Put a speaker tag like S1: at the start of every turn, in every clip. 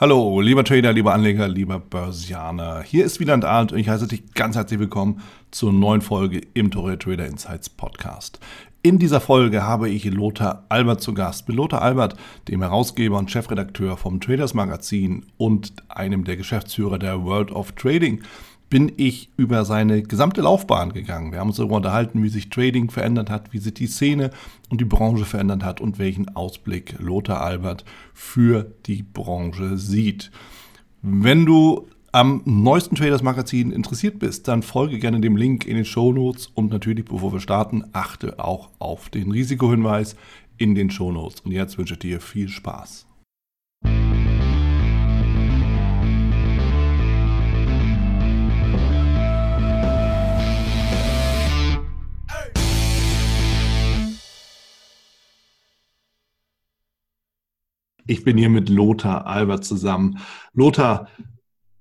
S1: Hallo, lieber Trader, lieber Anleger, lieber Börsianer. Hier ist Wieland Arndt und ich heiße dich ganz herzlich willkommen zur neuen Folge im Torre Trader Insights Podcast. In dieser Folge habe ich Lothar Albert zu Gast. Mit Lothar Albert, dem Herausgeber und Chefredakteur vom Traders Magazin und einem der Geschäftsführer der World of Trading bin ich über seine gesamte Laufbahn gegangen. Wir haben uns darüber unterhalten, wie sich Trading verändert hat, wie sich die Szene und die Branche verändert hat und welchen Ausblick Lothar Albert für die Branche sieht. Wenn du am neuesten Traders Magazin interessiert bist, dann folge gerne dem Link in den Show Notes und natürlich, bevor wir starten, achte auch auf den Risikohinweis in den Show Notes. Und jetzt wünsche ich dir viel Spaß. Ich bin hier mit Lothar Albert zusammen. Lothar,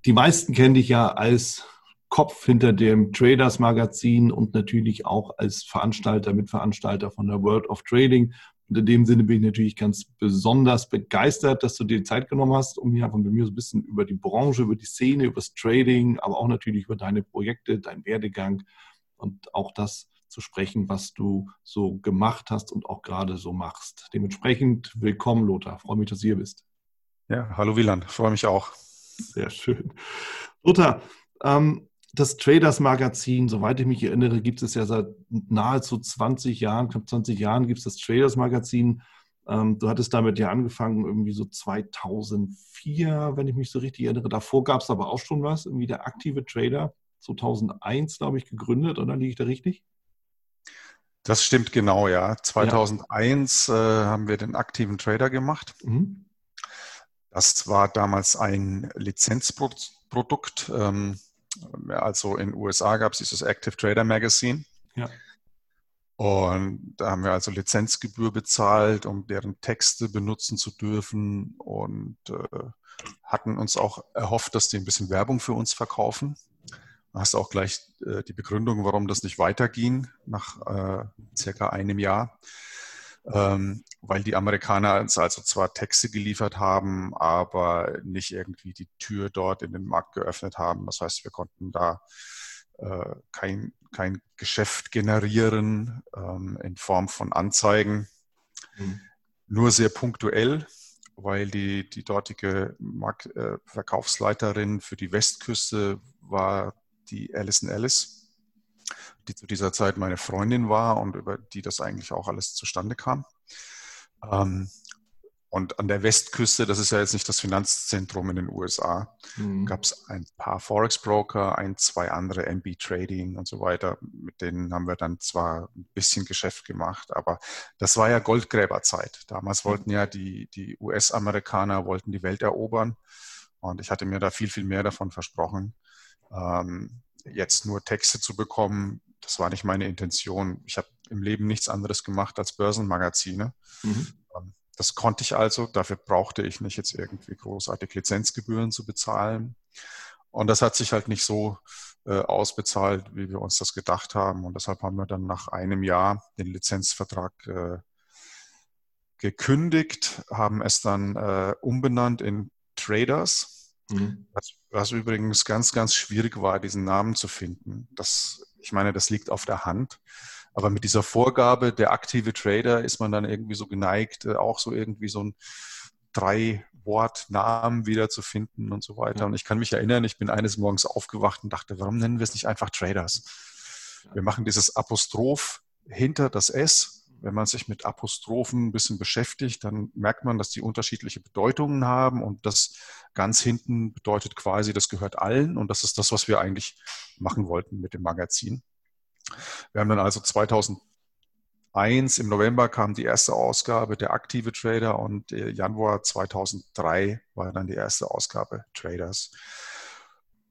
S1: die meisten kennen dich ja als Kopf hinter dem Traders Magazin und natürlich auch als Veranstalter, Mitveranstalter von der World of Trading. Und in dem Sinne bin ich natürlich ganz besonders begeistert, dass du dir Zeit genommen hast, um hier einfach mit mir so ein bisschen über die Branche, über die Szene, über das Trading, aber auch natürlich über deine Projekte, deinen Werdegang und auch das zu sprechen, was du so gemacht hast und auch gerade so machst. Dementsprechend willkommen, Lothar. Freue mich, dass du hier bist.
S2: Ja, hallo Wieland, freue mich auch.
S1: Sehr schön. Lothar, ähm, das Traders Magazin, soweit ich mich erinnere, gibt es ja seit nahezu 20 Jahren, knapp 20 Jahren gibt es das Traders Magazin. Ähm, du hattest damit ja angefangen, irgendwie so 2004, wenn ich mich so richtig erinnere. Davor gab es aber auch schon was, irgendwie der aktive Trader, 2001, glaube ich, gegründet, oder liege ich da richtig?
S2: Das stimmt genau, ja. 2001 ja. Äh, haben wir den aktiven Trader gemacht. Mhm. Das war damals ein Lizenzprodukt. Ähm, also in den USA gab es dieses Active Trader Magazine. Ja. Und da haben wir also Lizenzgebühr bezahlt, um deren Texte benutzen zu dürfen und äh, hatten uns auch erhofft, dass die ein bisschen Werbung für uns verkaufen hast auch gleich äh, die Begründung, warum das nicht weiterging nach äh, circa einem Jahr. Ähm, weil die Amerikaner uns also zwar Texte geliefert haben, aber nicht irgendwie die Tür dort in den Markt geöffnet haben. Das heißt, wir konnten da äh, kein, kein Geschäft generieren ähm, in Form von Anzeigen. Mhm. Nur sehr punktuell, weil die, die dortige Markt, äh, Verkaufsleiterin für die Westküste war die Alison Ellis, die zu dieser Zeit meine Freundin war und über die das eigentlich auch alles zustande kam. Ähm, und an der Westküste, das ist ja jetzt nicht das Finanzzentrum in den USA, mhm. gab es ein paar Forex-Broker, ein, zwei andere MB Trading und so weiter. Mit denen haben wir dann zwar ein bisschen Geschäft gemacht, aber das war ja Goldgräberzeit. Damals wollten ja die, die US-Amerikaner wollten die Welt erobern. Und ich hatte mir da viel, viel mehr davon versprochen. Ähm, jetzt nur Texte zu bekommen, das war nicht meine Intention. Ich habe im Leben nichts anderes gemacht als Börsenmagazine. Mhm. Ähm, das konnte ich also. Dafür brauchte ich nicht jetzt irgendwie großartig Lizenzgebühren zu bezahlen. Und das hat sich halt nicht so äh, ausbezahlt, wie wir uns das gedacht haben. Und deshalb haben wir dann nach einem Jahr den Lizenzvertrag äh, gekündigt, haben es dann äh, umbenannt in Traders Mhm. Was, was, übrigens ganz, ganz schwierig war, diesen Namen zu finden. Das, ich meine, das liegt auf der Hand. Aber mit dieser Vorgabe, der aktive Trader, ist man dann irgendwie so geneigt, äh, auch so irgendwie so ein drei Wortnamen wieder zu finden und so weiter. Und ich kann mich erinnern, ich bin eines Morgens aufgewacht und dachte, warum nennen wir es nicht einfach Traders? Wir machen dieses Apostroph hinter das S wenn man sich mit Apostrophen ein bisschen beschäftigt, dann merkt man, dass die unterschiedliche Bedeutungen haben und das ganz hinten bedeutet quasi, das gehört allen und das ist das, was wir eigentlich machen wollten mit dem Magazin. Wir haben dann also 2001 im November kam die erste Ausgabe der aktive Trader und Januar 2003 war dann die erste Ausgabe Traders.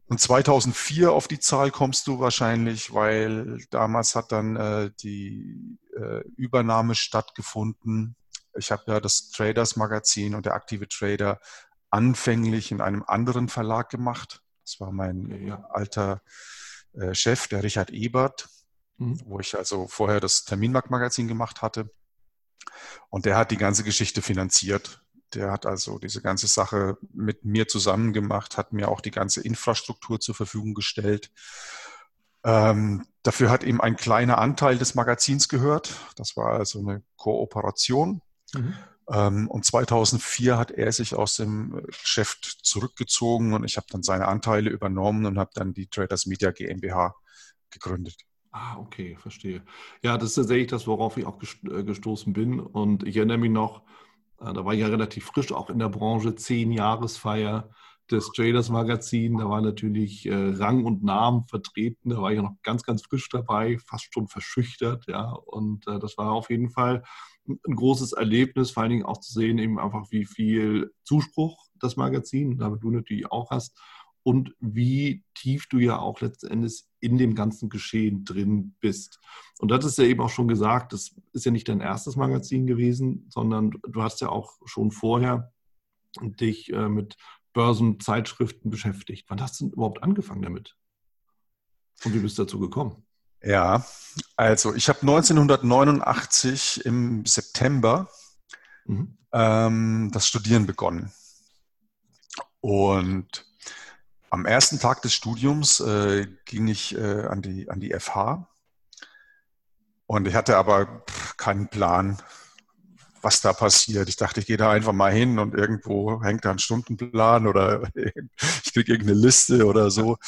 S2: Und 2004 auf die Zahl kommst du wahrscheinlich, weil damals hat dann äh, die äh, Übernahme stattgefunden. Ich habe ja das Traders Magazin und der aktive Trader anfänglich in einem anderen Verlag gemacht. Das war mein ja. alter äh, Chef, der Richard Ebert, mhm. wo ich also vorher das Terminmarkt Magazin gemacht hatte. Und der hat die ganze Geschichte finanziert. Der hat also diese ganze Sache mit mir zusammen gemacht, hat mir auch die ganze Infrastruktur zur Verfügung gestellt. Ähm, dafür hat ihm ein kleiner Anteil des Magazins gehört. Das war also eine Kooperation. Mhm. Ähm, und 2004 hat er sich aus dem Geschäft zurückgezogen und ich habe dann seine Anteile übernommen und habe dann die Traders Media GmbH gegründet.
S1: Ah, okay, verstehe. Ja, das ist tatsächlich das, worauf ich auch äh, gestoßen bin. Und ich erinnere mich noch, äh, da war ich ja relativ frisch auch in der Branche, zehn Jahresfeier des Traders Magazin. Da war natürlich äh, Rang und Namen vertreten. Da war ich noch ganz, ganz frisch dabei, fast schon verschüchtert. Ja, und äh, das war auf jeden Fall ein großes Erlebnis, vor allen Dingen auch zu sehen, eben einfach, wie viel Zuspruch das Magazin, damit du natürlich auch hast, und wie tief du ja auch letztendlich in dem ganzen Geschehen drin bist. Und das ist ja eben auch schon gesagt, das ist ja nicht dein erstes Magazin gewesen, sondern du hast ja auch schon vorher dich äh, mit Börsenzeitschriften beschäftigt. Wann hast du denn überhaupt angefangen damit? Und wie bist du dazu gekommen?
S2: Ja, also ich habe 1989 im September mhm. ähm, das Studieren begonnen. Und am ersten Tag des Studiums äh, ging ich äh, an, die, an die FH und ich hatte aber keinen Plan, was da passiert. Ich dachte, ich gehe da einfach mal hin und irgendwo hängt da ein Stundenplan oder ich kriege irgendeine Liste oder so.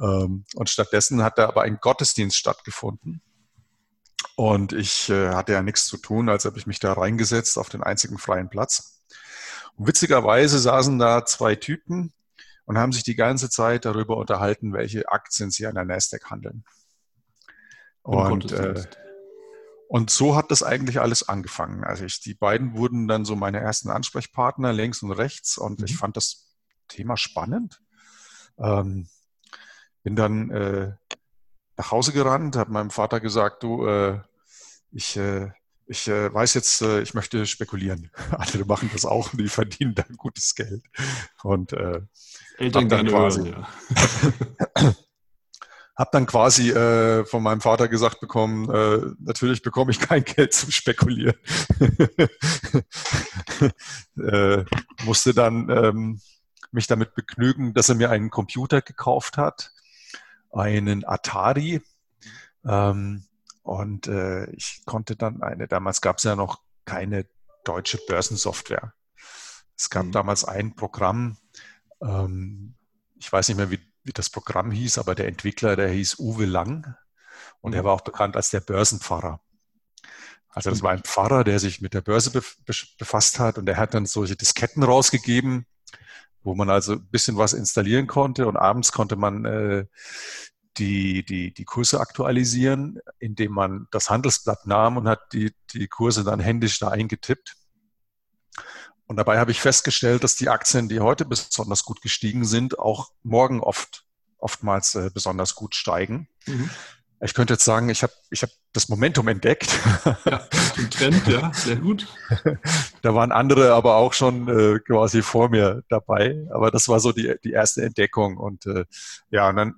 S2: Ähm, und stattdessen hat da aber ein Gottesdienst stattgefunden. Und ich äh, hatte ja nichts zu tun, als habe ich mich da reingesetzt auf den einzigen freien Platz. Und witzigerweise saßen da zwei Typen und haben sich die ganze Zeit darüber unterhalten, welche Aktien sie an der Nasdaq handeln. Und äh, und so hat das eigentlich alles angefangen. Also ich, die beiden wurden dann so meine ersten Ansprechpartner links und rechts und mhm. ich fand das Thema spannend. Ähm, bin dann äh, nach Hause gerannt, habe meinem Vater gesagt, du, äh, ich, äh, ich äh, weiß jetzt, äh, ich möchte spekulieren. Andere machen das auch und die verdienen da gutes Geld. Und äh,
S1: Eltern dann quasi, hören,
S2: ja. Habe dann quasi äh, von meinem Vater gesagt bekommen, äh, natürlich bekomme ich kein Geld zum Spekulieren. äh, musste dann ähm, mich damit begnügen, dass er mir einen Computer gekauft hat, einen Atari. Ähm, und äh, ich konnte dann eine, damals gab es ja noch keine deutsche Börsensoftware. Es gab mhm. damals ein Programm, ähm, ich weiß nicht mehr, wie wie das Programm hieß, aber der Entwickler, der hieß Uwe Lang und er mhm. war auch bekannt als der Börsenpfarrer. Also das war ein Pfarrer, der sich mit der Börse befasst hat und er hat dann solche Disketten rausgegeben, wo man also ein bisschen was installieren konnte und abends konnte man äh, die, die, die Kurse aktualisieren, indem man das Handelsblatt nahm und hat die, die Kurse dann händisch da eingetippt. Und dabei habe ich festgestellt, dass die Aktien, die heute besonders gut gestiegen sind, auch morgen oft oftmals äh, besonders gut steigen. Mhm. Ich könnte jetzt sagen, ich habe ich hab das Momentum entdeckt.
S1: Ja, den Trend, ja, sehr gut.
S2: da waren andere aber auch schon äh, quasi vor mir dabei. Aber das war so die, die erste Entdeckung. Und äh, ja, und dann,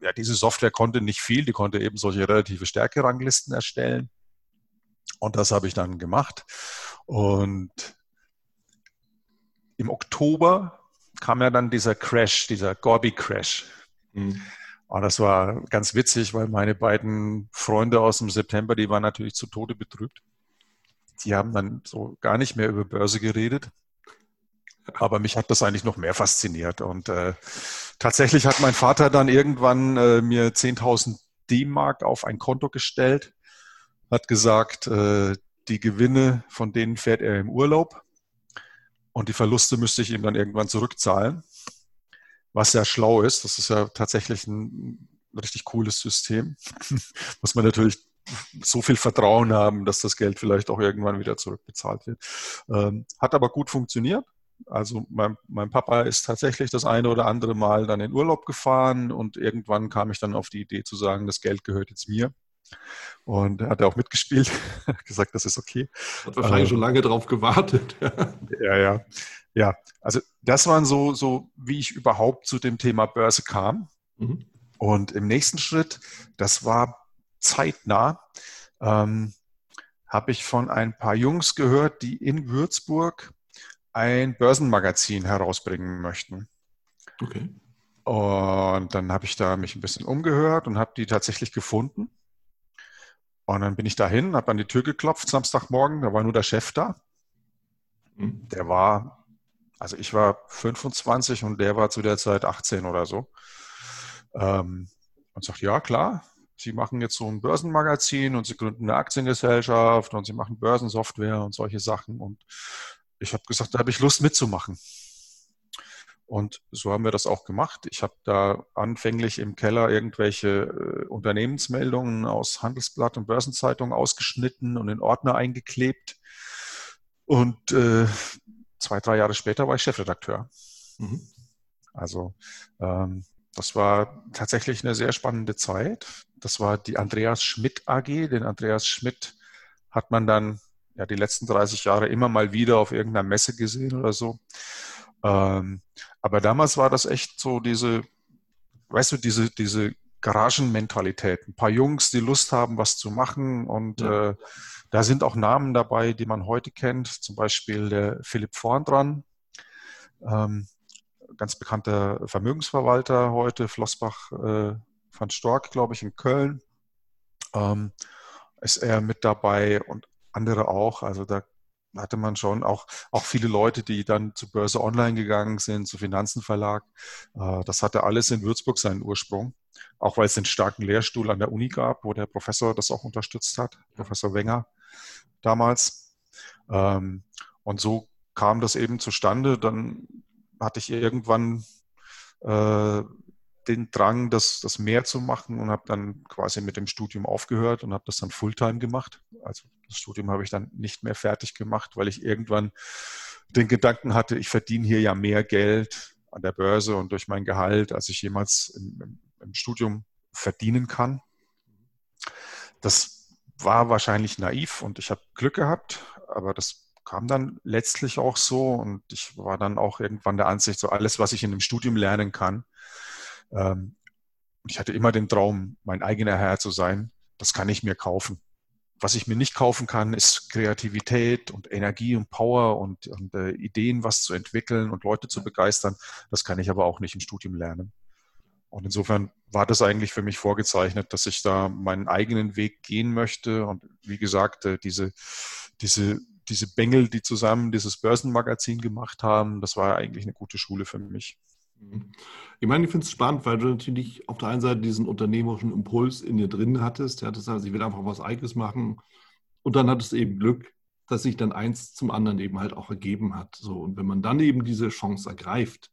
S2: ja, diese Software konnte nicht viel, die konnte eben solche relative Stärkeranglisten erstellen. Und das habe ich dann gemacht. Und im Oktober kam ja dann dieser Crash, dieser Gorby-Crash. Mhm. Und das war ganz witzig, weil meine beiden Freunde aus dem September, die waren natürlich zu Tode betrübt. Die haben dann so gar nicht mehr über Börse geredet. Aber mich hat das eigentlich noch mehr fasziniert. Und äh, tatsächlich hat mein Vater dann irgendwann äh, mir 10.000 D-Mark auf ein Konto gestellt, hat gesagt, äh, die Gewinne, von denen fährt er im Urlaub. Und die Verluste müsste ich ihm dann irgendwann zurückzahlen, was ja schlau ist. Das ist ja tatsächlich ein richtig cooles System. Muss man natürlich so viel Vertrauen haben, dass das Geld vielleicht auch irgendwann wieder zurückbezahlt wird. Ähm, hat aber gut funktioniert. Also mein, mein, Papa ist tatsächlich das eine oder andere Mal dann in Urlaub gefahren und irgendwann kam ich dann auf die Idee zu sagen, das Geld gehört jetzt mir. Und er hat auch mitgespielt, gesagt, das ist okay.
S1: Hat wahrscheinlich ähm, schon lange drauf gewartet.
S2: ja, ja. Ja, also das waren so, so, wie ich überhaupt zu dem Thema Börse kam. Mhm. Und im nächsten Schritt, das war zeitnah, ähm, habe ich von ein paar Jungs gehört, die in Würzburg ein Börsenmagazin herausbringen möchten. Okay. Und dann habe ich da mich ein bisschen umgehört und habe die tatsächlich gefunden. Und dann bin ich dahin, habe an die Tür geklopft, Samstagmorgen, da war nur der Chef da. Mhm. Der war, also ich war 25 und der war zu der Zeit 18 oder so. Ähm, und sagt, ja klar, Sie machen jetzt so ein Börsenmagazin und Sie gründen eine Aktiengesellschaft und Sie machen Börsensoftware und solche Sachen. Und ich habe gesagt, da habe ich Lust mitzumachen. Und so haben wir das auch gemacht. Ich habe da anfänglich im Keller irgendwelche äh, Unternehmensmeldungen aus Handelsblatt und Börsenzeitung ausgeschnitten und in Ordner eingeklebt. Und äh, zwei, drei Jahre später war ich Chefredakteur. Mhm. Also ähm, das war tatsächlich eine sehr spannende Zeit. Das war die Andreas Schmidt AG. Den Andreas Schmidt hat man dann ja die letzten 30 Jahre immer mal wieder auf irgendeiner Messe gesehen oder so. Ähm, aber damals war das echt so diese, weißt du, diese, diese Garagenmentalität. Ein paar Jungs, die Lust haben, was zu machen. Und ja. äh, da sind auch Namen dabei, die man heute kennt. Zum Beispiel der Philipp Vorn dran. Ähm, ganz bekannter Vermögensverwalter heute, Flossbach äh, van Stork, glaube ich, in Köln. Ähm, ist er mit dabei und andere auch. Also da hatte man schon auch, auch viele Leute, die dann zu Börse Online gegangen sind, zu Finanzenverlag. Äh, das hatte alles in Würzburg seinen Ursprung. Auch weil es einen starken Lehrstuhl an der Uni gab, wo der Professor das auch unterstützt hat, Professor Wenger damals. Ähm, und so kam das eben zustande. Dann hatte ich irgendwann äh, den Drang, das, das mehr zu machen und habe dann quasi mit dem Studium aufgehört und habe das dann Fulltime gemacht. Also das Studium habe ich dann nicht mehr fertig gemacht, weil ich irgendwann den Gedanken hatte, ich verdiene hier ja mehr Geld an der Börse und durch mein Gehalt, als ich jemals im, im, im Studium verdienen kann. Das war wahrscheinlich naiv und ich habe Glück gehabt, aber das kam dann letztlich auch so und ich war dann auch irgendwann der Ansicht, so alles, was ich in dem Studium lernen kann. Ähm, ich hatte immer den Traum, mein eigener Herr zu sein. Das kann ich mir kaufen. Was ich mir nicht kaufen kann, ist Kreativität und Energie und Power und, und äh, Ideen, was zu entwickeln und Leute zu begeistern. Das kann ich aber auch nicht im Studium lernen. Und insofern war das eigentlich für mich vorgezeichnet, dass ich da meinen eigenen Weg gehen möchte. Und wie gesagt, äh, diese, diese diese Bengel, die zusammen dieses Börsenmagazin gemacht haben, das war eigentlich eine gute Schule für mich.
S1: Ich meine, ich finde es spannend, weil du natürlich auf der einen Seite diesen unternehmerischen Impuls in dir drin hattest. Ja, das heißt, ich will einfach was Eigenes machen. Und dann hattest du eben Glück, dass sich dann eins zum anderen eben halt auch ergeben hat. So, und wenn man dann eben diese Chance ergreift,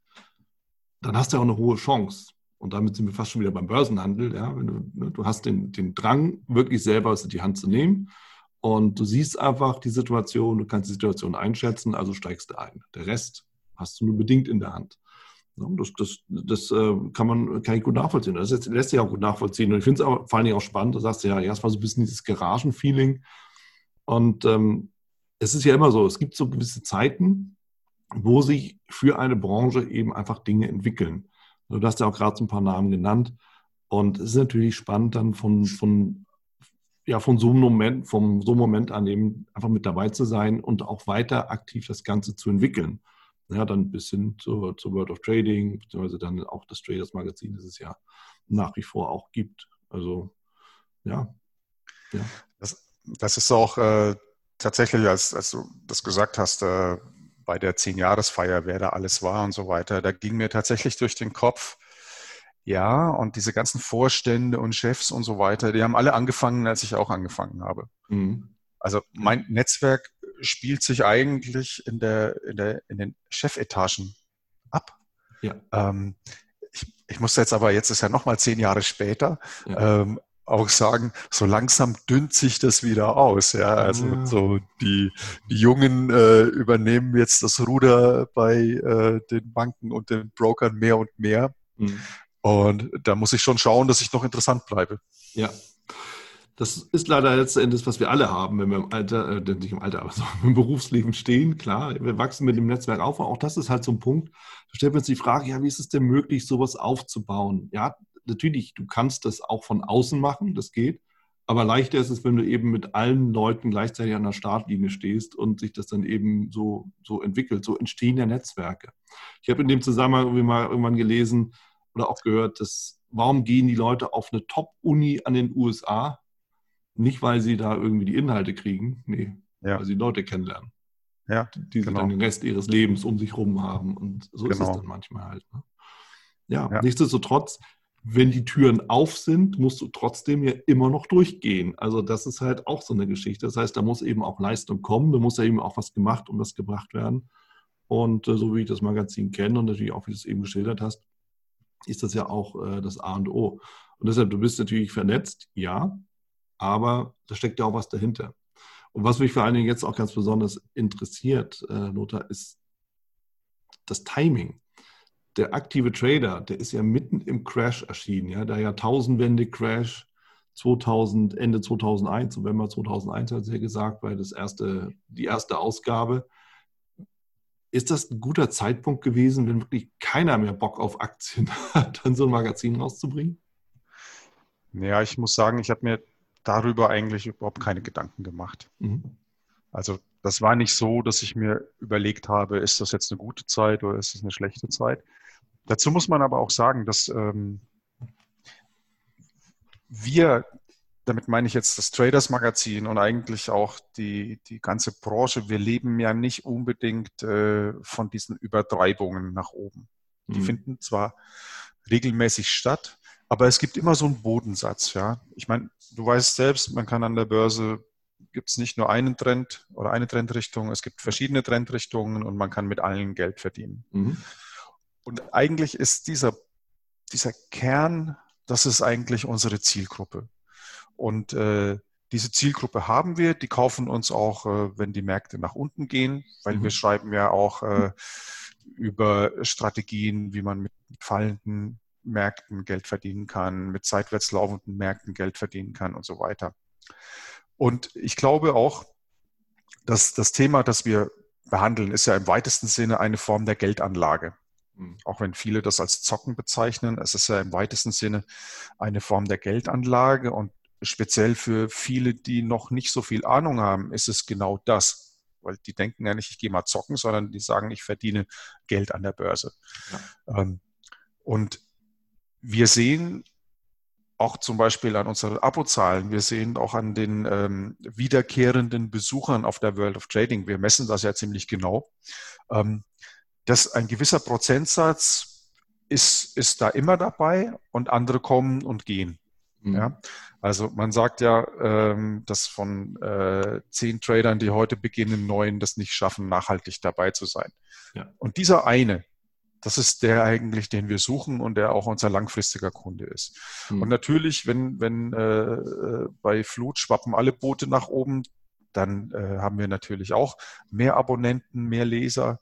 S1: dann hast du auch eine hohe Chance. Und damit sind wir fast schon wieder beim Börsenhandel. Ja? Du, ne, du hast den, den Drang, wirklich selber in die Hand zu nehmen. Und du siehst einfach die Situation, du kannst die Situation einschätzen, also steigst du ein. Der Rest hast du nur bedingt in der Hand. Das, das, das äh, kann man kann ich gut nachvollziehen. Das lässt sich auch gut nachvollziehen. Und ich finde es vor allen Dingen auch spannend. Du sagst ja, erst mal so ein bisschen dieses Garagenfeeling. Und ähm, es ist ja immer so, es gibt so gewisse Zeiten, wo sich für eine Branche eben einfach Dinge entwickeln. Du hast ja auch gerade so ein paar Namen genannt. Und es ist natürlich spannend, dann von, von ja, von so einem Moment, vom so einem Moment an eben einfach mit dabei zu sein und auch weiter aktiv das Ganze zu entwickeln. Ja, dann bis hin zur, zur World of Trading, beziehungsweise dann auch das Traders Magazin, das es ja nach wie vor auch gibt. Also, ja.
S2: ja. Das, das ist auch äh, tatsächlich, als, als du das gesagt hast, äh, bei der Zehn-Jahres-Feier, wer da alles war und so weiter, da ging mir tatsächlich durch den Kopf, ja, und diese ganzen Vorstände und Chefs und so weiter, die haben alle angefangen, als ich auch angefangen habe. Mhm. Also mein Netzwerk spielt sich eigentlich in, der, in, der, in den Chefetagen ab. Ja. Ähm, ich, ich muss jetzt aber, jetzt ist ja nochmal zehn Jahre später, ja. ähm, auch sagen, so langsam dünnt sich das wieder aus. Ja, also ja. so die, die Jungen äh, übernehmen jetzt das Ruder bei äh, den Banken und den Brokern mehr und mehr. Mhm. Und da muss ich schon schauen, dass ich noch interessant bleibe.
S1: Ja. Das ist leider letzten Endes, was wir alle haben, wenn wir im Alter, äh, nicht im Alter, aber so im Berufsleben stehen. Klar, wir wachsen mit dem Netzwerk auf. Auch das ist halt so ein Punkt. Da stellt man sich die Frage, ja, wie ist es denn möglich, sowas aufzubauen? Ja, natürlich, du kannst das auch von außen machen, das geht. Aber leichter ist es, wenn du eben mit allen Leuten gleichzeitig an der Startlinie stehst und sich das dann eben so, so entwickelt. So entstehen ja Netzwerke. Ich habe in dem Zusammenhang irgendwie mal irgendwann gelesen oder auch gehört, dass warum gehen die Leute auf eine Top-Uni an den USA? Nicht, weil sie da irgendwie die Inhalte kriegen, nee, ja. weil sie Leute kennenlernen. Ja, die genau. dann den Rest ihres Lebens um sich herum haben. Und so genau. ist es genau. dann manchmal halt. Ne? Ja, ja, nichtsdestotrotz wenn die Türen auf sind, musst du trotzdem ja immer noch durchgehen. Also das ist halt auch so eine Geschichte. Das heißt, da muss eben auch Leistung kommen, da muss ja eben auch was gemacht und was gebracht werden. Und äh, so wie ich das Magazin kenne und natürlich auch, wie du es eben geschildert hast, ist das ja auch äh, das A und O. Und deshalb, du bist natürlich vernetzt, ja, aber da steckt ja auch was dahinter. Und was mich vor allen Dingen jetzt auch ganz besonders interessiert, äh, Lothar, ist das Timing der aktive Trader, der ist ja mitten im Crash erschienen, ja, der Jahrtausendwende-Crash 2000, Ende 2001, November 2001 hat es ja gesagt, weil das erste, die erste Ausgabe. Ist das ein guter Zeitpunkt gewesen, wenn wirklich keiner mehr Bock auf Aktien hat, dann so ein Magazin rauszubringen?
S2: Ja, ich muss sagen, ich habe mir darüber eigentlich überhaupt keine Gedanken gemacht. Mhm. Also das war nicht so, dass ich mir überlegt habe, ist das jetzt eine gute Zeit oder ist das eine schlechte Zeit. Dazu muss man aber auch sagen, dass ähm, wir, damit meine ich jetzt das Traders Magazin und eigentlich auch die, die ganze Branche, wir leben ja nicht unbedingt äh, von diesen Übertreibungen nach oben. Die mhm. finden zwar regelmäßig statt, aber es gibt immer so einen Bodensatz, ja. Ich meine, du weißt selbst, man kann an der Börse gibt es nicht nur einen Trend oder eine Trendrichtung, es gibt verschiedene Trendrichtungen und man kann mit allen Geld verdienen. Mhm. Und eigentlich ist dieser, dieser Kern, das ist eigentlich unsere Zielgruppe. Und äh, diese Zielgruppe haben wir, die kaufen uns auch, äh, wenn die Märkte nach unten gehen, weil mhm. wir schreiben ja auch äh, über Strategien, wie man mit fallenden Märkten Geld verdienen kann, mit seitwärts laufenden Märkten Geld verdienen kann und so weiter. Und ich glaube auch, dass das Thema, das wir behandeln, ist ja im weitesten Sinne eine Form der Geldanlage. Mhm. Auch wenn viele das als Zocken bezeichnen, es ist ja im weitesten Sinne eine Form der Geldanlage und speziell für viele, die noch nicht so viel Ahnung haben, ist es genau das. Weil die denken ja nicht, ich gehe mal zocken, sondern die sagen, ich verdiene Geld an der Börse. Ja. Ähm, und wir sehen auch zum Beispiel an unseren Abozahlen, wir sehen auch an den ähm, wiederkehrenden Besuchern auf der World of Trading, wir messen das ja ziemlich genau, ähm, dass ein gewisser Prozentsatz ist, ist da immer dabei und andere kommen und gehen. Mhm. Ja? Also man sagt ja, ähm, dass von äh, zehn Tradern, die heute beginnen, neun das nicht schaffen, nachhaltig dabei zu sein. Ja. Und dieser eine, das ist der eigentlich, den wir suchen und der auch unser langfristiger Kunde ist. Mhm. Und natürlich, wenn, wenn äh, äh, bei Flut schwappen alle Boote nach oben, dann äh, haben wir natürlich auch mehr Abonnenten, mehr Leser.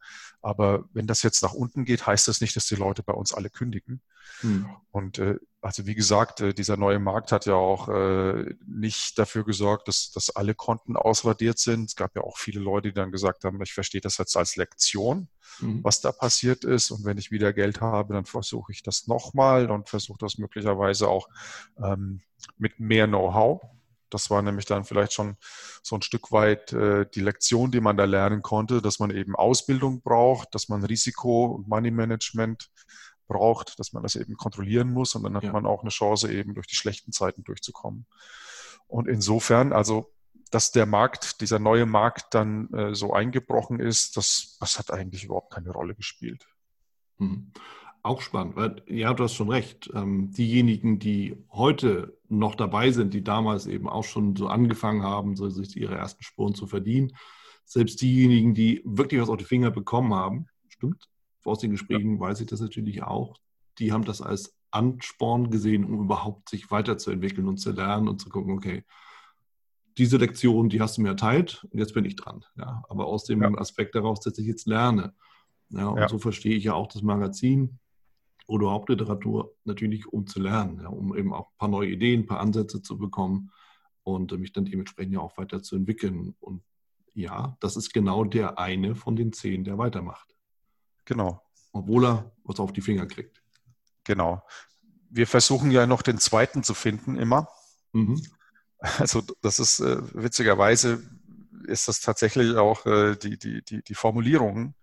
S2: Aber wenn das jetzt nach unten geht, heißt das nicht, dass die Leute bei uns alle kündigen. Hm. Und äh, also wie gesagt, äh, dieser neue Markt hat ja auch äh, nicht dafür gesorgt, dass, dass alle Konten ausradiert sind. Es gab ja auch viele Leute, die dann gesagt haben, ich verstehe das jetzt als Lektion, hm. was da passiert ist. Und wenn ich wieder Geld habe, dann versuche ich das nochmal und versuche das möglicherweise auch ähm, mit mehr Know-how. Das war nämlich dann vielleicht schon so ein Stück weit äh, die Lektion, die man da lernen konnte, dass man eben Ausbildung braucht, dass man Risiko- und Money-Management braucht, dass man das eben kontrollieren muss und dann hat ja. man auch eine Chance, eben durch die schlechten Zeiten durchzukommen. Und insofern, also dass der Markt, dieser neue Markt dann äh, so eingebrochen ist, das, das hat eigentlich überhaupt keine Rolle gespielt.
S1: Auch spannend, weil ja, du hast schon recht. Ähm, diejenigen, die heute noch dabei sind, die damals eben auch schon so angefangen haben, so sich ihre ersten Spuren zu verdienen, selbst diejenigen, die wirklich was auf die Finger bekommen haben, stimmt, aus den Gesprächen ja. weiß ich das natürlich auch, die haben das als Ansporn gesehen, um überhaupt sich weiterzuentwickeln und zu lernen und zu gucken, okay, diese Lektion, die hast du mir erteilt und jetzt bin ich dran. Ja, aber aus dem ja. Aspekt daraus, dass ich jetzt lerne. Ja, und ja. so verstehe ich ja auch das Magazin oder Hauptliteratur natürlich, um zu lernen, ja, um eben auch ein paar neue Ideen, ein paar Ansätze zu bekommen und mich dann dementsprechend ja auch weiterzuentwickeln. Und ja, das ist genau der eine von den zehn, der weitermacht.
S2: Genau.
S1: Obwohl er was auf die Finger kriegt.
S2: Genau. Wir versuchen ja noch den zweiten zu finden immer. Mhm. Also das ist äh, witzigerweise ist das tatsächlich auch äh, die, die, die, die Formulierung,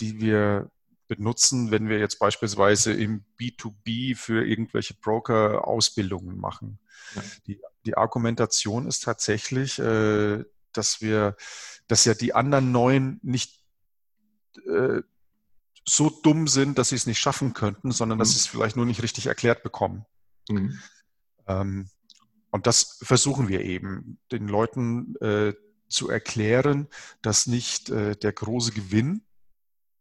S2: die wir benutzen, wenn wir jetzt beispielsweise im B2B für irgendwelche Broker Ausbildungen machen. Ja. Die, die Argumentation ist tatsächlich, äh, dass wir, dass ja die anderen neuen nicht äh, so dumm sind, dass sie es nicht schaffen könnten, sondern mhm. dass sie es vielleicht nur nicht richtig erklärt bekommen. Mhm. Ähm, und das versuchen wir eben, den Leuten äh, zu erklären, dass nicht äh, der große Gewinn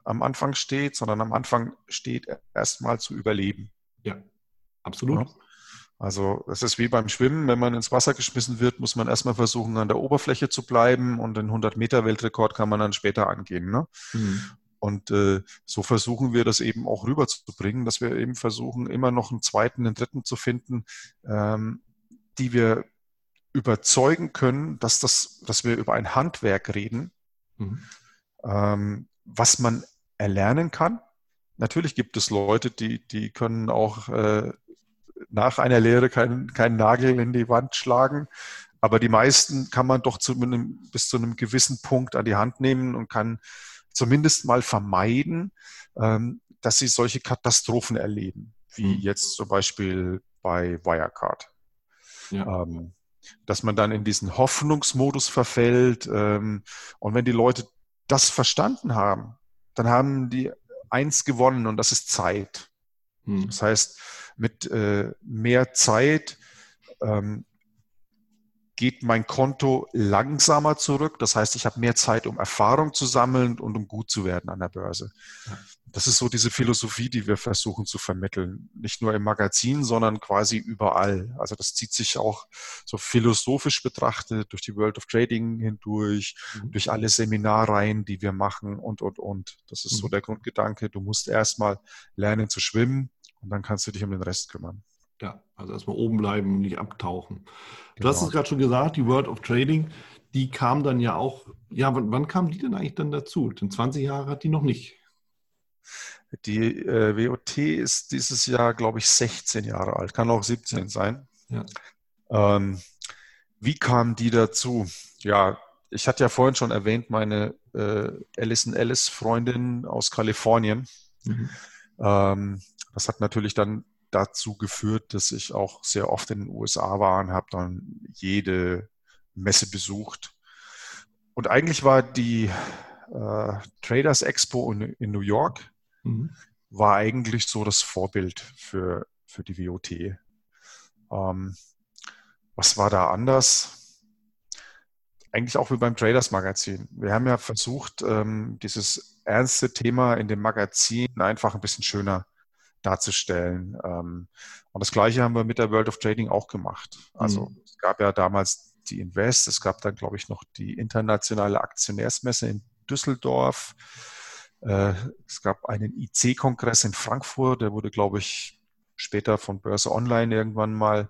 S2: am Anfang steht, sondern am Anfang steht erstmal zu überleben.
S1: Ja, absolut. Ja.
S2: Also es ist wie beim Schwimmen, wenn man ins Wasser geschmissen wird, muss man erstmal versuchen, an der Oberfläche zu bleiben und den 100-Meter-Weltrekord kann man dann später angehen. Ne? Mhm. Und äh, so versuchen wir das eben auch rüberzubringen, dass wir eben versuchen, immer noch einen zweiten, einen dritten zu finden, ähm, die wir überzeugen können, dass, das, dass wir über ein Handwerk reden, mhm. ähm, was man erlernen kann. Natürlich gibt es Leute, die, die können auch äh, nach einer Lehre keinen, keinen Nagel in die Wand schlagen. Aber die meisten kann man doch zu einem, bis zu einem gewissen Punkt an die Hand nehmen und kann zumindest mal vermeiden, ähm, dass sie solche Katastrophen erleben, wie mhm. jetzt zum Beispiel bei Wirecard. Ja. Ähm, dass man dann in diesen Hoffnungsmodus verfällt. Ähm, und wenn die Leute das verstanden haben, dann haben die eins gewonnen und das ist Zeit. Hm. Das heißt, mit äh, mehr Zeit ähm, geht mein Konto langsamer zurück. Das heißt, ich habe mehr Zeit, um Erfahrung zu sammeln und um gut zu werden an der Börse. Das ist so diese Philosophie, die wir versuchen zu vermitteln. Nicht nur im Magazin, sondern quasi überall. Also das zieht sich auch so philosophisch betrachtet durch die World of Trading hindurch, mhm. durch alle Seminarreihen, die wir machen und, und, und. Das ist mhm. so der Grundgedanke. Du musst erstmal lernen zu schwimmen und dann kannst du dich um den Rest kümmern.
S1: Ja, also erstmal oben bleiben, und nicht abtauchen. Du genau. hast es gerade schon gesagt, die World of Trading, die kam dann ja auch, ja, wann, wann, kam die denn eigentlich dann dazu? Denn 20 Jahre hat die noch nicht.
S2: Die äh, WOT ist dieses Jahr, glaube ich, 16 Jahre alt, kann auch 17 ja. sein. Ja. Ähm, wie kam die dazu? Ja, ich hatte ja vorhin schon erwähnt, meine äh, Alison Ellis Freundin aus Kalifornien. Mhm. Ähm, das hat natürlich dann dazu geführt, dass ich auch sehr oft in den USA war und habe dann jede Messe besucht. Und eigentlich war die äh, Traders Expo in, in New York, mhm. war eigentlich so das Vorbild für, für die WOT. Ähm, was war da anders? Eigentlich auch wie beim Traders Magazin. Wir haben ja versucht, ähm, dieses ernste Thema in dem Magazin einfach ein bisschen schöner darzustellen. Ähm, und das Gleiche haben wir mit der World of Trading auch gemacht. Also mhm. es gab ja damals die Invest, es gab dann, glaube ich, noch die internationale Aktionärsmesse in Düsseldorf. Äh, es gab einen IC-Kongress in Frankfurt, der wurde, glaube ich, später von Börse Online irgendwann mal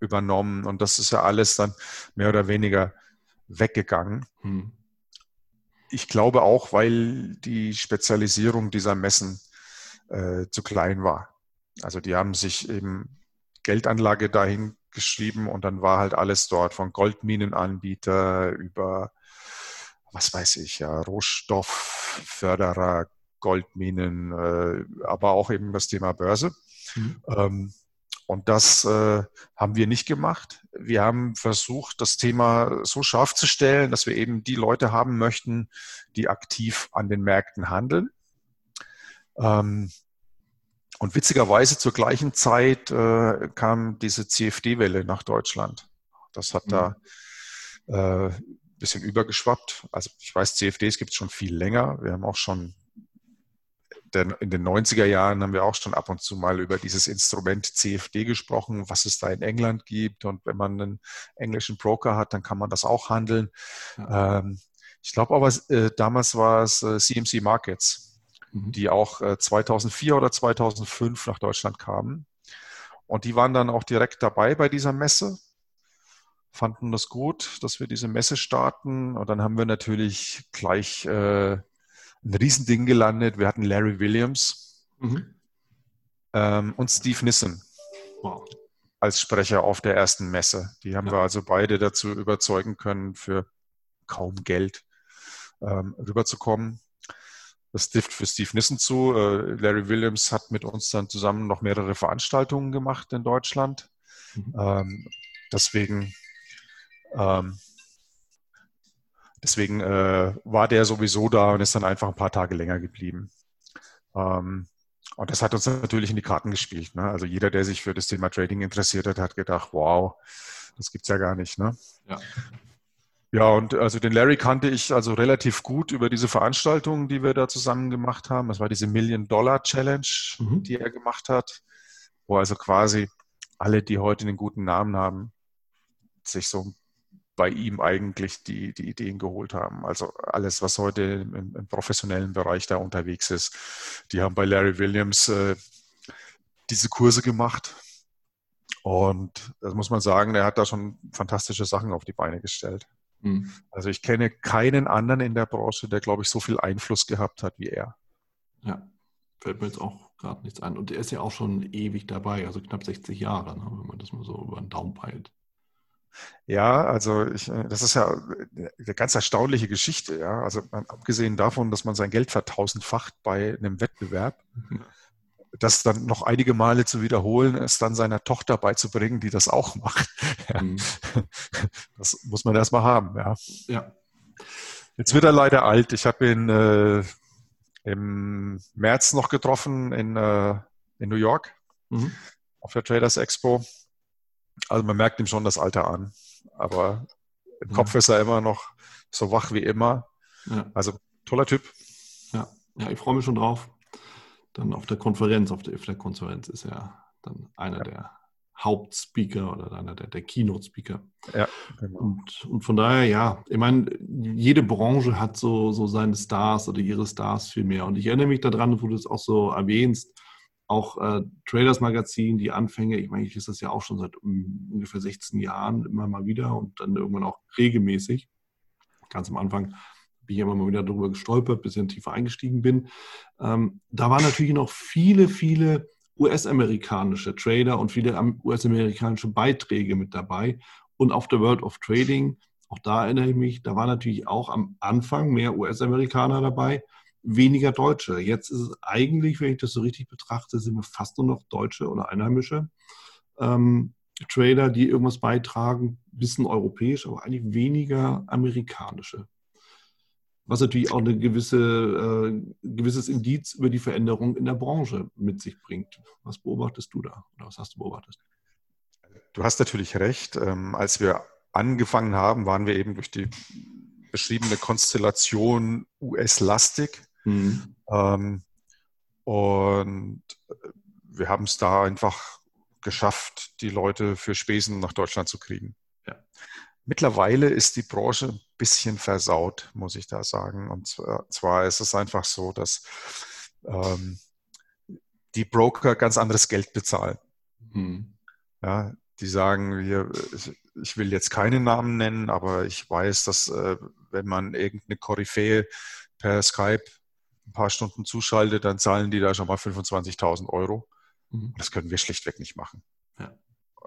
S2: übernommen. Und das ist ja alles dann mehr oder weniger weggegangen. Hm. Ich glaube auch, weil die Spezialisierung dieser Messen äh, zu klein war. Also die haben sich eben Geldanlage dahin geschrieben und dann war halt alles dort, von Goldminenanbieter über, was weiß ich, ja, Rohstoffförderer, Goldminen, äh, aber auch eben das Thema Börse. Mhm. Ähm, und das äh, haben wir nicht gemacht. Wir haben versucht, das Thema so scharf zu stellen, dass wir eben die Leute haben möchten, die aktiv an den Märkten handeln. Ähm, und witzigerweise zur gleichen Zeit äh, kam diese CFD-Welle nach Deutschland. Das hat mhm. da äh, ein bisschen übergeschwappt. Also ich weiß, CFDs gibt es schon viel länger. Wir haben auch schon in den 90er Jahren haben wir auch schon ab und zu mal über dieses Instrument CFD gesprochen, was es da in England gibt. Und wenn man einen englischen Broker hat, dann kann man das auch handeln. Ja. Ähm, ich glaube aber, äh, damals war es äh, CMC Markets Mhm. die auch 2004 äh, oder 2005 nach Deutschland kamen. Und die waren dann auch direkt dabei bei dieser Messe, fanden das gut, dass wir diese Messe starten. Und dann haben wir natürlich gleich äh, ein Riesending gelandet. Wir hatten Larry Williams mhm. ähm, und Steve Nissen. Wow. als Sprecher auf der ersten Messe. Die haben ja. wir also beide dazu überzeugen können, für kaum Geld ähm, rüberzukommen. Das trifft für Steve Nissen zu. Äh, Larry Williams hat mit uns dann zusammen noch mehrere Veranstaltungen gemacht in Deutschland. Mhm. Ähm, deswegen ähm, deswegen äh, war der sowieso da und ist dann einfach ein paar Tage länger geblieben. Ähm, und das hat uns natürlich in die Karten gespielt. Ne? Also jeder, der sich für das Thema Trading interessiert hat, hat gedacht, wow, das gibt's ja gar nicht. Ne? Ja. Ja, und also den Larry kannte ich also relativ gut über diese Veranstaltungen, die wir da zusammen gemacht haben. Das war diese Million-Dollar-Challenge, mhm. die er gemacht hat, wo also quasi alle, die heute einen guten Namen haben, sich so bei ihm eigentlich die, die Ideen geholt haben. Also alles, was heute im, im professionellen Bereich da unterwegs ist, die haben bei Larry Williams äh, diese Kurse gemacht. Und das muss man sagen, er hat da schon fantastische Sachen auf die Beine gestellt. Mhm. Also ich kenne keinen anderen in der Branche, der, glaube ich, so viel Einfluss gehabt hat wie er.
S1: Ja, fällt mir jetzt auch gerade nichts ein. Und er ist ja auch schon ewig dabei, also knapp 60 Jahre, ne, wenn man das mal so über den Daumen peilt.
S2: Ja, also ich, äh, das ist ja eine ganz erstaunliche Geschichte. Ja, also abgesehen davon, dass man sein Geld vertausendfacht bei einem Wettbewerb, mhm das dann noch einige Male zu wiederholen, es dann seiner Tochter beizubringen, die das auch macht. Ja. Mhm. Das muss man erstmal haben. Ja. ja. Jetzt wird er leider alt. Ich habe ihn äh, im März noch getroffen in, äh, in New York mhm. auf der Traders Expo. Also man merkt ihm schon das Alter an. Aber im ja. Kopf ist er immer noch so wach wie immer. Ja. Also toller Typ.
S1: Ja, ja ich freue mich schon drauf dann auf der Konferenz, auf der IFLAG-Konferenz ist er dann einer ja. der Hauptspeaker oder einer der, der Keynote-Speaker. Ja, genau. Und, und von daher, ja, ich meine, jede Branche hat so, so seine Stars oder ihre Stars viel mehr. Und ich erinnere mich daran, wo du es auch so erwähnst, auch äh, Traders Magazin, die Anfänge, ich meine, ich lese das ja auch schon seit um, ungefähr 16 Jahren immer mal wieder und dann irgendwann auch regelmäßig. Ganz am Anfang bin ich immer mal wieder darüber gestolpert, bisschen tiefer eingestiegen bin. Ähm, da waren natürlich noch viele, viele US-amerikanische Trader und viele US-amerikanische Beiträge mit dabei. Und auf der World of Trading, auch da erinnere ich mich, da war natürlich auch am Anfang mehr US-Amerikaner dabei, weniger Deutsche. Jetzt ist es eigentlich, wenn ich das so richtig betrachte, sind wir fast nur noch Deutsche oder Einheimische. Ähm, Trader, die irgendwas beitragen, bisschen europäisch, aber eigentlich weniger amerikanische was natürlich auch ein gewisse, äh, gewisses Indiz über die Veränderung in der Branche mit sich bringt. Was beobachtest du da oder was hast du beobachtet?
S2: Du hast natürlich recht. Ähm, als wir angefangen haben, waren wir eben durch die beschriebene Konstellation US-lastig. Mhm. Ähm, und wir haben es da einfach geschafft, die Leute für Spesen nach Deutschland zu kriegen. Ja. Mittlerweile ist die Branche bisschen versaut, muss ich da sagen. Und zwar, ist es einfach so, dass ähm, die Broker ganz anderes Geld bezahlen. Mhm. Ja, die sagen, wir, ich will jetzt keinen Namen nennen, aber ich weiß, dass äh, wenn man irgendeine Koryphäe per Skype ein paar Stunden zuschaltet, dann zahlen die da schon mal 25.000 Euro. Mhm. Das können wir schlichtweg nicht machen. Ja.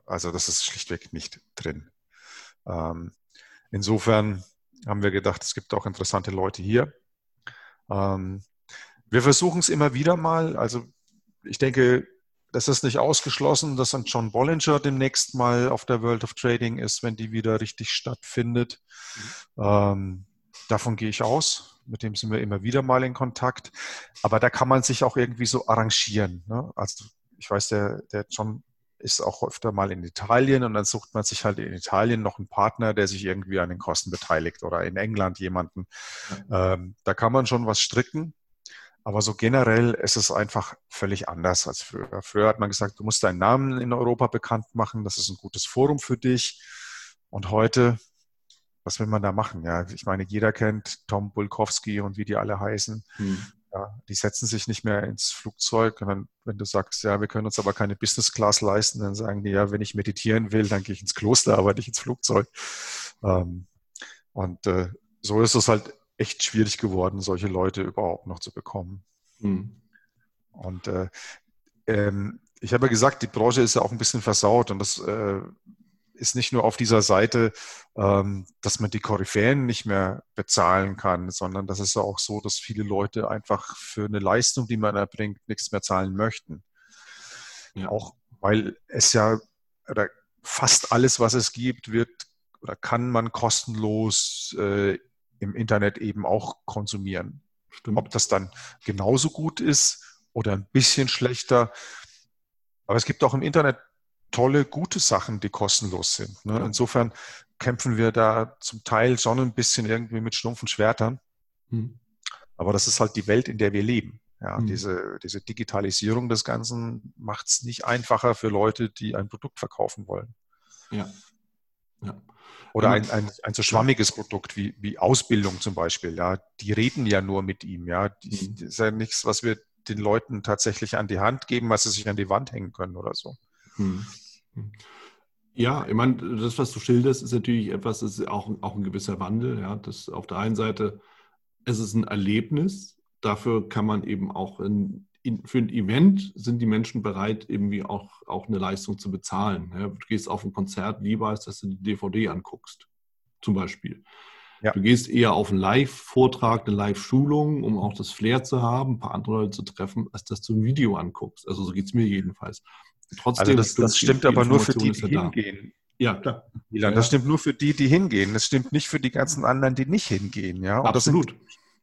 S2: Also das ist schlichtweg nicht drin. Ähm, insofern haben wir gedacht, es gibt auch interessante Leute hier. Ähm, wir versuchen es immer wieder mal. Also ich denke, das ist nicht ausgeschlossen, dass ein John Bollinger demnächst mal auf der World of Trading ist, wenn die wieder richtig stattfindet. Mhm. Ähm, davon gehe ich aus. Mit dem sind wir immer wieder mal in Kontakt. Aber da kann man sich auch irgendwie so arrangieren. Ne? Also ich weiß, der, der John ist auch öfter mal in Italien und dann sucht man sich halt in Italien noch einen Partner, der sich irgendwie an den Kosten beteiligt oder in England jemanden. Ähm, da kann man schon was stricken. Aber so generell ist es einfach völlig anders als früher. Früher hat man gesagt, du musst deinen Namen in Europa bekannt machen, das ist ein gutes Forum für dich. Und heute, was will man da machen? Ja, ich meine, jeder kennt Tom Bulkowski und wie die alle heißen. Hm. Ja, die setzen sich nicht mehr ins Flugzeug. Und dann, wenn du sagst, ja, wir können uns aber keine Business Class leisten, dann sagen die, ja, wenn ich meditieren will, dann gehe ich ins Kloster, aber nicht ins Flugzeug. Ähm, und äh, so ist es halt echt schwierig geworden, solche Leute überhaupt noch zu bekommen. Mhm. Und äh, ähm, ich habe ja gesagt, die Branche ist ja auch ein bisschen versaut und das äh, ist nicht nur auf dieser Seite, ähm, dass man die Koryphäen nicht mehr bezahlen kann, sondern das ist ja auch so, dass viele Leute einfach für eine Leistung, die man erbringt, nichts mehr zahlen möchten. Ja. Auch weil es ja, oder fast alles, was es gibt, wird oder kann man kostenlos äh, im Internet eben auch konsumieren. Stimmt. Ob das dann genauso gut ist oder ein bisschen schlechter. Aber es gibt auch im Internet tolle, gute Sachen, die kostenlos sind. Ne? Insofern kämpfen wir da zum Teil schon ein bisschen irgendwie mit stumpfen Schwertern. Hm. Aber das ist halt die Welt, in der wir leben. Ja, hm. diese, diese Digitalisierung des Ganzen macht es nicht einfacher für Leute, die ein Produkt verkaufen wollen. Ja. ja. Oder ein, ein, ein so schwammiges Produkt wie, wie Ausbildung zum Beispiel. Ja, die reden ja nur mit ihm. Ja, die, hm. das ist ja nichts, was wir den Leuten tatsächlich an die Hand geben, was sie sich an die Wand hängen können oder so. Hm.
S1: Ja, ich meine, das, was du schilderst, ist natürlich etwas, das ist auch, auch ein gewisser Wandel. Ja, das auf der einen Seite, es ist ein Erlebnis. Dafür kann man eben auch in, in, für ein Event sind die Menschen bereit, irgendwie auch, auch eine Leistung zu bezahlen. Ja, du gehst auf ein Konzert lieber, als dass du die DVD anguckst, zum Beispiel. Ja. Du gehst eher auf einen Live-Vortrag, eine Live-Schulung, um auch das Flair zu haben, ein paar andere Leute zu treffen, als dass du ein Video anguckst. Also so geht es mir jedenfalls.
S2: Trotzdem also das, das stimmt aber nur für die, die hingehen. Ja, klar. Milan, ja. Das stimmt nur für die, die hingehen. Das stimmt nicht für die ganzen anderen, die nicht hingehen. Ja? Und absolut.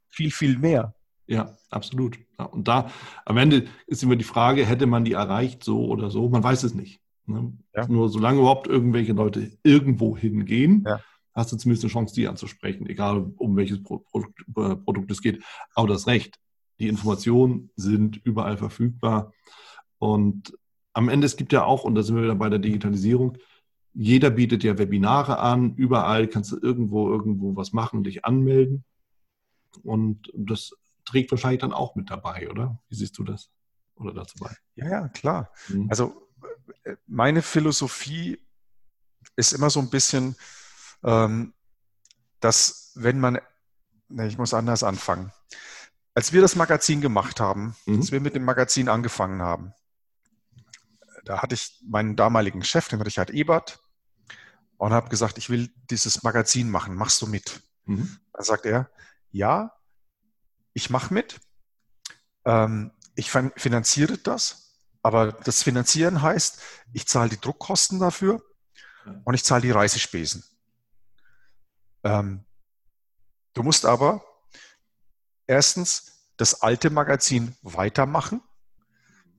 S2: viel, viel mehr.
S1: Ja, absolut. Ja, und da am Ende ist immer die Frage, hätte man die erreicht so oder so? Man weiß es nicht. Ne? Ja. Nur solange überhaupt irgendwelche Leute irgendwo hingehen, ja. hast du zumindest eine Chance, die anzusprechen, egal um welches Produkt, äh, Produkt es geht. Aber das Recht, die Informationen sind überall verfügbar. Und am Ende, es gibt ja auch, und da sind wir wieder bei der Digitalisierung, jeder bietet ja Webinare an, überall kannst du irgendwo irgendwo was machen, dich anmelden. Und das trägt wahrscheinlich dann auch mit dabei, oder? Wie siehst du das? Oder dazu bei?
S2: Ja, ja, klar. Mhm. Also meine Philosophie ist immer so ein bisschen, ähm, dass wenn man, ne, ich muss anders anfangen. Als wir das Magazin gemacht haben, mhm. als wir mit dem Magazin angefangen haben, da hatte ich meinen damaligen Chef, den Richard Ebert, und habe gesagt, ich will dieses Magazin machen, machst du mit? Mhm. Dann sagt er, ja, ich mache mit, ähm, ich finanziere das, aber das Finanzieren heißt, ich zahle die Druckkosten dafür und ich zahle die Reisespesen. Ähm, du musst aber erstens das alte Magazin weitermachen,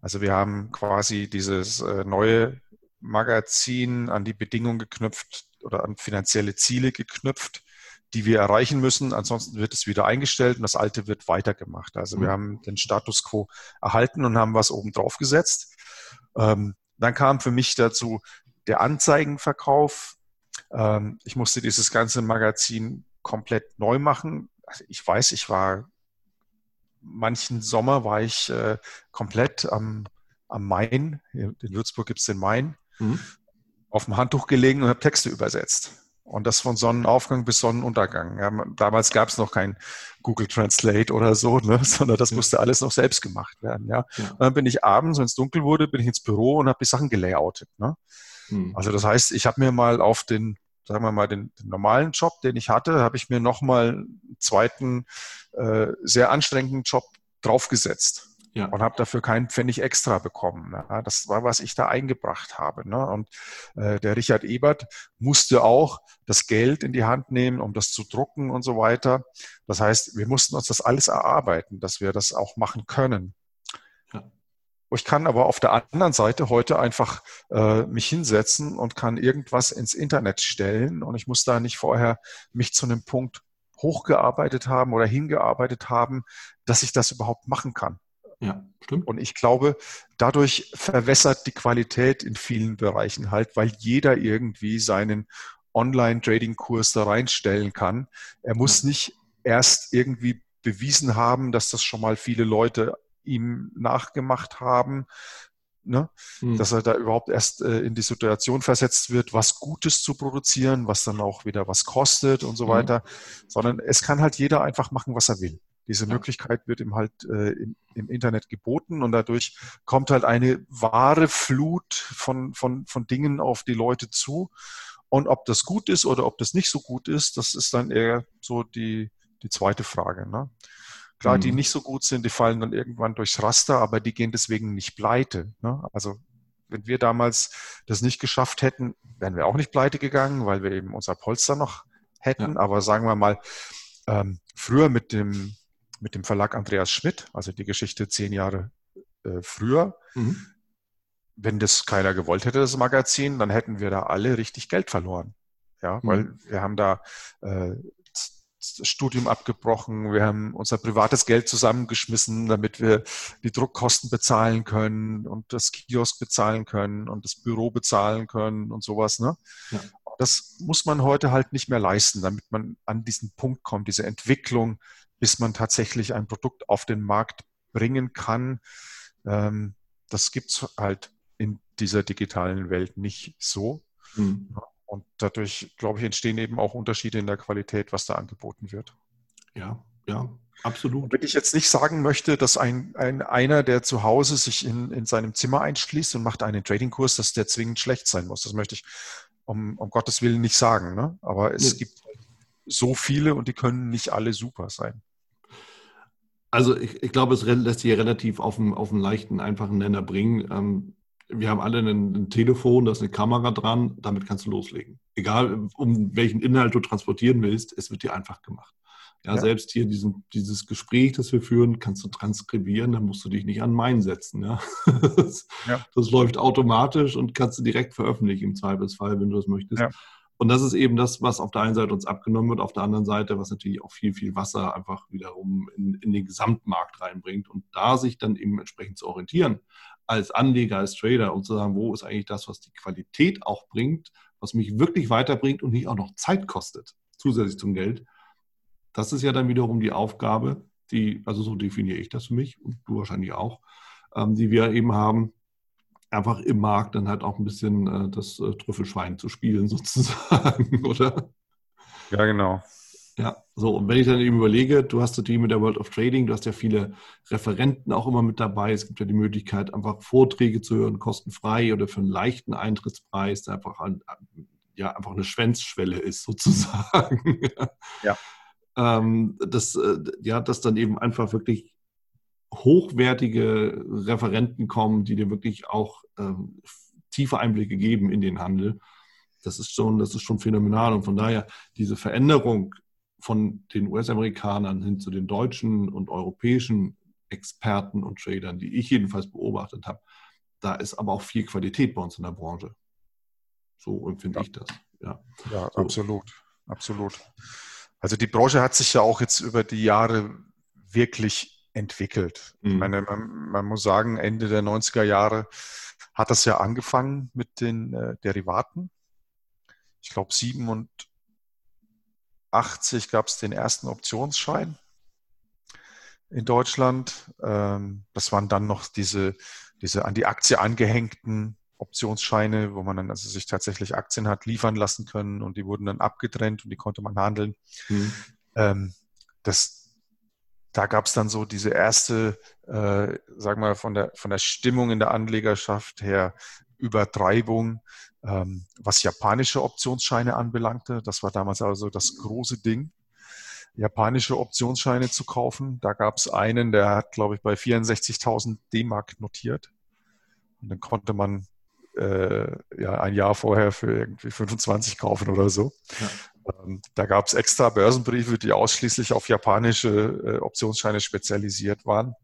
S2: also wir haben quasi dieses äh, neue Magazin an die Bedingungen geknüpft oder an finanzielle Ziele geknüpft, die wir erreichen müssen. Ansonsten wird es wieder eingestellt und das alte wird weitergemacht. Also wir mhm. haben den Status quo erhalten und haben was oben drauf gesetzt. Ähm, dann kam für mich dazu der Anzeigenverkauf. Ähm, ich musste dieses ganze Magazin komplett neu machen. Also ich weiß, ich war manchen Sommer war ich äh, komplett am, am Main, in Würzburg gibt es den Main, mhm. auf dem Handtuch gelegen und habe Texte übersetzt. Und das von Sonnenaufgang bis Sonnenuntergang. Ja, damals gab es noch kein Google Translate oder so, ne, sondern das musste alles noch selbst gemacht werden. Ja. ja. Und dann bin ich abends, wenn es dunkel wurde, bin ich ins Büro und habe die Sachen gelayoutet. Ne? Mhm. Also das heißt, ich habe mir mal auf den sagen wir mal, den, den normalen Job, den ich hatte, habe ich mir nochmal einen zweiten, äh, sehr anstrengenden Job draufgesetzt. Ja. Und habe dafür keinen Pfennig extra bekommen. Ne? Das war, was ich da eingebracht habe. Ne? Und äh, der Richard Ebert musste auch das Geld in die Hand nehmen, um das zu drucken und so weiter. Das heißt, wir mussten uns das alles erarbeiten, dass wir das auch machen können. Ich kann aber auf der anderen Seite heute einfach äh, mich hinsetzen und kann irgendwas ins Internet stellen und ich muss da nicht vorher mich zu einem Punkt hochgearbeitet haben oder hingearbeitet haben, dass ich das überhaupt machen kann. Ja, stimmt. Und ich glaube, dadurch verwässert die Qualität in vielen Bereichen halt, weil jeder irgendwie seinen Online-Trading-Kurs da reinstellen kann. Er muss nicht erst irgendwie bewiesen haben, dass das schon mal viele Leute ihm nachgemacht haben, ne? Mhm. dass er da überhaupt erst äh, in die Situation versetzt wird, was Gutes zu produzieren, was dann auch wieder was kostet und so mhm. weiter, sondern es kann halt jeder einfach machen, was er will. Diese. Möglichkeit wird ihm halt äh, im, im, Internet geboten und dadurch kommt halt eine wahre Flut von, von, von Dingen auf die Leute zu. Und ob das gut ist oder ob das nicht so gut ist, das ist dann eher so die, die zweite Frage. Ne? Klar, mhm. die nicht so gut sind, die fallen dann irgendwann durchs Raster, aber die gehen deswegen nicht pleite. Ne? Also wenn wir damals das nicht geschafft hätten, wären wir auch nicht pleite gegangen, weil wir eben unser Polster noch hätten. Ja. Aber sagen wir mal, ähm, früher mit dem, mit dem Verlag Andreas Schmidt, also die Geschichte zehn Jahre äh, früher, mhm. wenn das keiner gewollt hätte, das Magazin, dann hätten wir da alle richtig Geld verloren. Ja, mhm. weil wir haben da äh, Studium abgebrochen, wir haben unser privates Geld zusammengeschmissen, damit wir die Druckkosten bezahlen können und das Kiosk bezahlen können und das Büro bezahlen können und sowas. Ne? Ja. Das muss man heute halt nicht mehr leisten, damit man an diesen Punkt kommt, diese Entwicklung, bis man tatsächlich ein Produkt auf den Markt bringen kann. Ähm, das es halt in dieser digitalen Welt nicht so. Mhm. Und dadurch, glaube ich, entstehen eben auch Unterschiede in der Qualität, was da angeboten wird.
S1: Ja, ja, absolut.
S2: Wenn ich jetzt nicht sagen möchte, dass ein, ein einer, der zu Hause sich in, in seinem Zimmer einschließt und macht einen Tradingkurs, dass der zwingend schlecht sein muss. Das möchte ich um, um Gottes Willen nicht sagen. Ne? Aber es nee. gibt so viele und die können nicht alle super sein.
S1: Also ich, ich glaube, es lässt sich relativ auf einen, auf einen leichten, einfachen Nenner bringen. Ähm, wir haben alle ein, ein, Telefon, da ist eine Kamera dran, damit kannst du loslegen. Egal, um welchen Inhalt du transportieren willst, es wird dir einfach gemacht. Ja, ja. selbst hier diesen, dieses Gespräch, das wir führen, kannst du transkribieren, dann musst du dich nicht an Mein setzen. Ja? Das, ja. das läuft automatisch und kannst du direkt veröffentlichen im Zweifelsfall, wenn du das möchtest. Und das ist eben das, was auf der einen Seite uns abgenommen wird, auf der anderen Seite, was natürlich auch viel, viel Wasser einfach wiederum in, in den Gesamtmarkt reinbringt und da sich dann eben entsprechend zu orientieren als Anleger, als Trader und zu sagen, wo ist eigentlich das, was die Qualität auch bringt, was mich wirklich weiterbringt und nicht auch noch Zeit kostet, zusätzlich zum Geld. Das ist ja dann wiederum die Aufgabe, die, also so definiere ich das für mich und du wahrscheinlich auch, ähm, die wir eben haben, einfach im Markt dann halt auch ein bisschen äh, das äh, Trüffelschwein zu spielen sozusagen, oder?
S2: Ja, genau.
S1: Ja, so, und wenn ich dann eben überlege, du hast die mit der World of Trading, du hast ja viele Referenten auch immer mit dabei. Es gibt ja die Möglichkeit, einfach Vorträge zu hören, kostenfrei oder für einen leichten Eintrittspreis, der einfach, ein, ja, einfach eine Schwänzschwelle ist, sozusagen. Ja. ähm, das, äh, ja, dass dann eben einfach wirklich hochwertige Referenten kommen, die dir wirklich auch ähm, tiefe Einblicke geben in den Handel. Das ist schon, das ist schon phänomenal. Und von daher diese Veränderung von den US-Amerikanern hin zu den deutschen und europäischen Experten und Tradern, die ich jedenfalls beobachtet habe, da ist aber auch viel Qualität bei uns in der Branche. So empfinde ja. ich das.
S2: Ja, ja so. absolut. Absolut. Also die Branche hat sich ja auch jetzt über die Jahre wirklich entwickelt. Mhm. Ich meine, man, man, muss sagen, Ende der 90er Jahre hat das ja angefangen mit den äh, Derivaten. Ich glaube, sieben und 80 gab es den ersten Optionsschein in Deutschland. Ähm, das waren dann noch diese, diese an die Aktie angehängten Optionsscheine, wo man dann also sich tatsächlich Aktien hat liefern lassen können und die wurden dann abgetrennt und die konnte man handeln. Mhm. Ähm, das, da gab es dann so diese erste, äh, sagen wir von der, von der Stimmung in der Anlegerschaft her Übertreibung, ähm, was japanische Optionsscheine anbelangte. Das war damals also das große Ding, japanische Optionsscheine zu kaufen. Da gab es einen, der hat, glaube ich, bei 64.000 D-Mark notiert. Und dann konnte man äh, ja ein Jahr vorher für irgendwie 25 kaufen oder so. Ja. Ähm, da gab es extra Börsenbriefe, die ausschließlich auf japanische äh, Optionsscheine spezialisiert waren. Und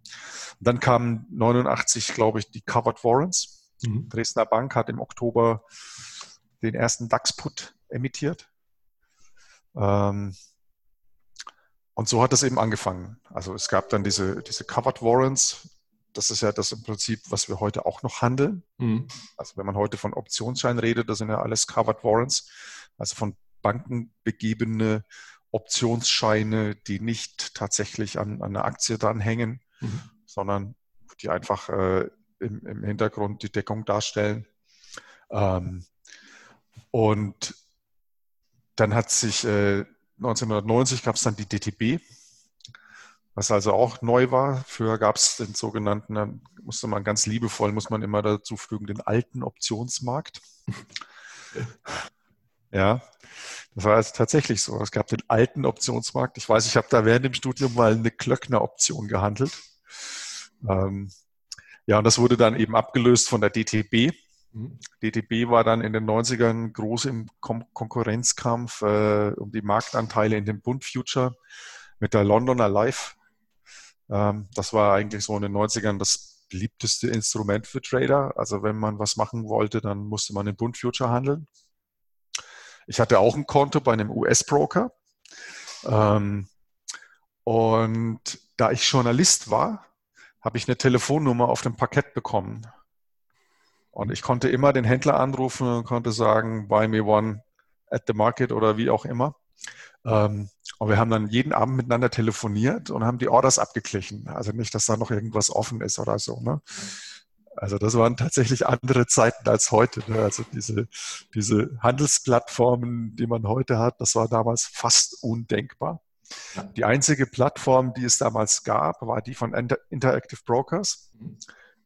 S2: dann kamen 89, glaube ich, die Covered Warrants. Mhm. Dresdner Bank hat im Oktober den ersten DAX-Put emittiert. Ähm, und so hat es eben angefangen. Also es gab dann diese, diese Covered Warrants. Das ist ja das im Prinzip, was wir heute auch noch handeln. Mhm. Also wenn man heute von Optionsschein redet, das sind ja alles Covered Warrants. Also von Banken begebene Optionsscheine, die nicht tatsächlich an, an einer Aktie dranhängen, mhm. sondern die einfach äh, im, im Hintergrund die Deckung darstellen. Ähm, und dann hat sich äh, 1990 gab es dann die DTB. was also auch neu war. Früher gab es den sogenannten, dann musste man ganz liebevoll, muss man immer dazu fügen, den alten Optionsmarkt. ja, das war also tatsächlich so. Es gab den alten Optionsmarkt. Ich weiß, ich habe da während dem Studium mal eine Klöckner-Option gehandelt. Ähm, ja, und das wurde dann eben abgelöst von der DTB. DTB war dann in den 90ern groß im Kon Konkurrenzkampf äh, um die Marktanteile in dem Bund Future mit der Londoner Life. Ähm, das war eigentlich so in den 90ern das beliebteste Instrument für Trader. Also wenn man was machen wollte, dann musste man im Bund Future handeln. Ich hatte auch ein Konto bei einem US-Broker. Ähm, und da ich Journalist war, habe ich eine Telefonnummer auf dem Parkett bekommen. Und ich konnte immer den Händler anrufen und konnte sagen, buy me one at the market oder wie auch immer. Ähm, und wir haben dann jeden Abend miteinander telefoniert und haben die Orders abgeglichen. Also nicht, dass da noch irgendwas offen ist oder so. Ne? Also das waren tatsächlich andere Zeiten als heute. Ne? Also diese, diese Handelsplattformen, die man heute hat, das war damals fast undenkbar. Die einzige Plattform, die es damals gab, war die von Interactive Brokers. Mhm.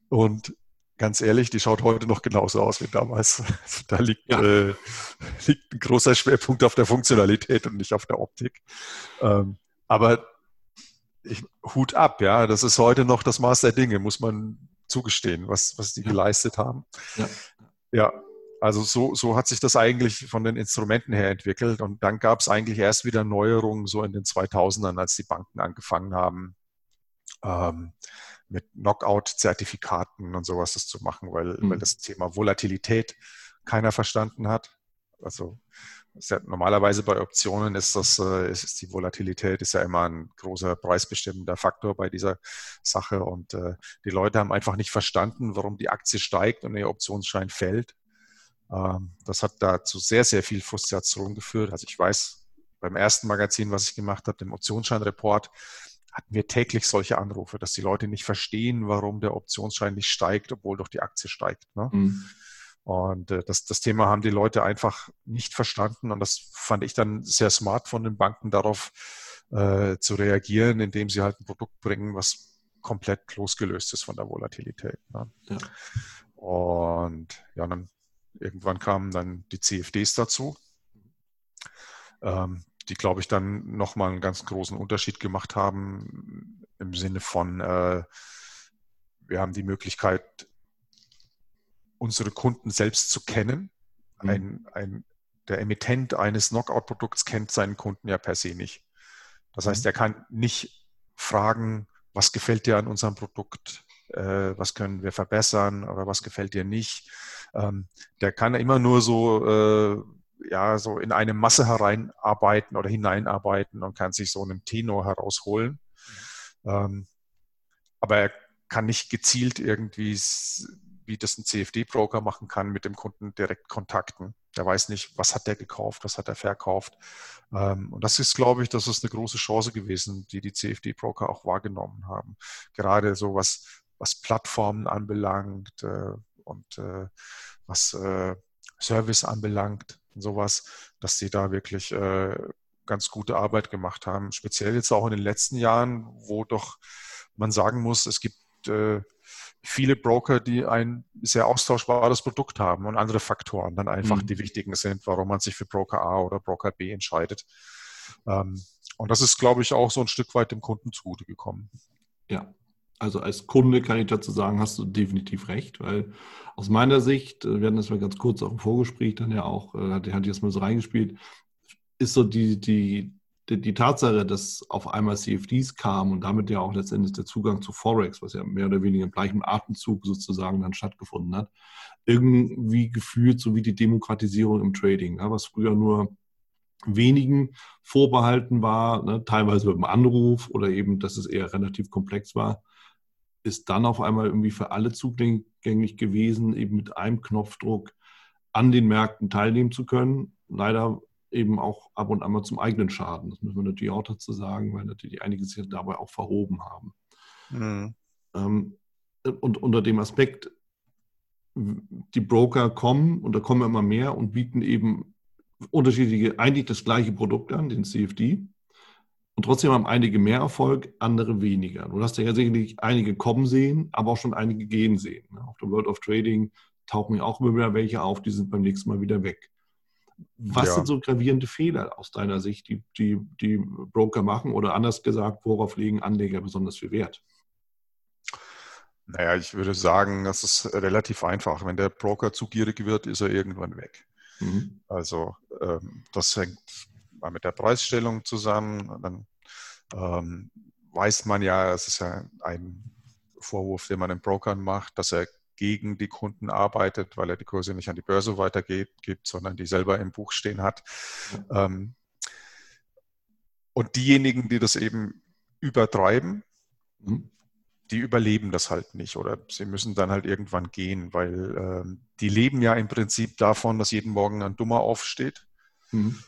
S2: Und ganz ehrlich, die schaut heute noch genauso aus wie damals. Also da liegt, ja. äh, liegt ein großer Schwerpunkt auf der Funktionalität und nicht auf der Optik. Ähm, aber ich, Hut ab, ja, das ist heute noch das Maß der Dinge, muss man zugestehen, was, was die geleistet haben. Ja. ja, also so, so hat sich das eigentlich von den Instrumenten her entwickelt. Und dann gab es eigentlich erst wieder Neuerungen so in den 2000ern, als die Banken angefangen haben, ähm, mit Knockout-Zertifikaten und sowas das zu machen, weil, mhm. weil das Thema Volatilität keiner verstanden hat. Also ja, normalerweise bei Optionen ist das, äh, ist die Volatilität ist ja immer ein großer preisbestimmender Faktor bei dieser Sache und äh, die Leute haben einfach nicht verstanden, warum die Aktie steigt und der Optionsschein fällt. Ähm, das hat da zu sehr, sehr viel Frustration geführt. Also ich weiß, beim ersten Magazin, was ich gemacht habe, dem Optionsscheinreport, hatten wir täglich solche Anrufe, dass die Leute nicht verstehen, warum der Optionsschein nicht steigt, obwohl doch die Aktie steigt. Ne? Mhm. Und äh, das, das Thema haben die Leute einfach nicht verstanden. Und das fand ich dann sehr smart von den Banken darauf äh, zu reagieren, indem sie halt ein Produkt bringen, was komplett losgelöst ist von der Volatilität. Ne? Ja. Und ja, dann irgendwann kamen dann die CFDs dazu, ähm, die, glaube ich, dann nochmal einen ganz großen Unterschied gemacht haben im Sinne von, äh, wir haben die Möglichkeit, unsere Kunden selbst zu kennen. Mhm. Ein, ein, der Emittent eines Knockout-Produkts kennt seinen Kunden ja per se nicht. Das heißt, mhm. er kann nicht fragen, was gefällt dir an unserem Produkt, äh, was können wir verbessern oder was gefällt dir nicht. Ähm, der kann immer nur so, äh, ja, so in eine Masse hereinarbeiten oder hineinarbeiten und kann sich so einen Tenor herausholen. Mhm. Ähm, aber er kann nicht gezielt irgendwie wie das ein CFD-Broker machen kann, mit dem Kunden direkt kontakten. Der weiß nicht, was hat der gekauft, was hat er verkauft. Ähm, und das ist, glaube ich, das ist eine große Chance gewesen, die die CFD-Broker auch wahrgenommen haben. Gerade so was, was Plattformen anbelangt äh, und äh, was äh, Service anbelangt und sowas, dass sie da wirklich ganz gute Arbeit gemacht haben. Speziell jetzt auch in den letzten Jahren, wo doch man sagen muss, es gibt viele Broker, die ein sehr austauschbares Produkt haben und andere Faktoren dann einfach mhm. die wichtigen sind, warum man sich für Broker A oder Broker B entscheidet. Ähm, und das ist, glaube ich, auch so ein Stück weit dem Kunden zugute gekommen.
S1: Ja, also als Kunde kann ich dazu sagen, hast du definitiv recht, weil aus meiner Sicht, äh, wir hatten das mal ganz kurz auch im Vorgespräch dann ja auch, äh, hat, hat jetzt mal so reingespielt, ist so die, die, die, die, Tatsache, dass auf einmal CFDs kamen und damit ja auch letztendlich der Zugang zu Forex, was ja mehr oder weniger im gleichen Atemzug sozusagen dann stattgefunden hat, irgendwie gefühlt so wie die Demokratisierung im Trading, ja, was früher nur wenigen vorbehalten war, ne, teilweise mit einem Anruf oder eben, dass es eher relativ komplex war, ist dann auf einmal irgendwie für alle zugänglich gewesen, eben mit einem Knopfdruck an den Märkten teilnehmen zu können. Leider eben auch ab und an mal zum eigenen Schaden. Das müssen wir natürlich auch dazu sagen, weil natürlich einige sich dabei auch verhoben haben. Mhm. Ähm, und unter dem Aspekt, die Broker kommen und da kommen immer mehr und bieten eben unterschiedliche, eigentlich das gleiche Produkt an, den CFD, Und trotzdem haben einige mehr Erfolg, andere weniger. Du hast ja sicherlich einige kommen sehen, aber auch schon einige gehen sehen. Ne? Auf der World of Trading tauchen ja auch immer wieder welche auf, die sind beim nächsten Mal wieder weg. Was ja. sind so gravierende Fehler aus deiner Sicht, die, die, die Broker machen? Oder anders gesagt, worauf legen Anleger besonders viel Wert?
S2: Naja, ich würde sagen, das ist relativ einfach. Wenn der Broker zu gierig wird, ist er irgendwann weg. Mhm. Also ähm, das hängt mal mit der Preisstellung zusammen. Dann ähm, weiß man ja, es ist ja ein Vorwurf, den man den Brokern macht, dass er gegen die Kunden arbeitet, weil er die Kurse nicht an die Börse weitergibt, sondern die selber im Buch stehen hat. Mhm. und diejenigen, die das eben übertreiben, mhm. die überleben das halt nicht oder sie müssen dann halt irgendwann gehen, weil ähm, die leben ja im Prinzip davon, dass jeden Morgen ein Dummer aufsteht. Mhm.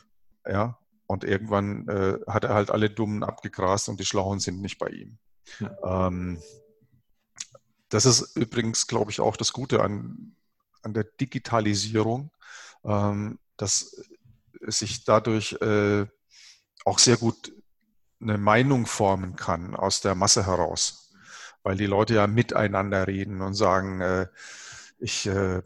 S2: Ja, und irgendwann äh, hat er halt alle Dummen abgegrast und die Schlauen sind nicht bei ihm. Ja. Ähm, das ist übrigens, glaube ich, auch das Gute an, an der Digitalisierung, ähm, dass sich dadurch äh, auch sehr gut eine Meinung formen kann aus der Masse heraus, weil die Leute ja miteinander reden und sagen, äh, ich äh,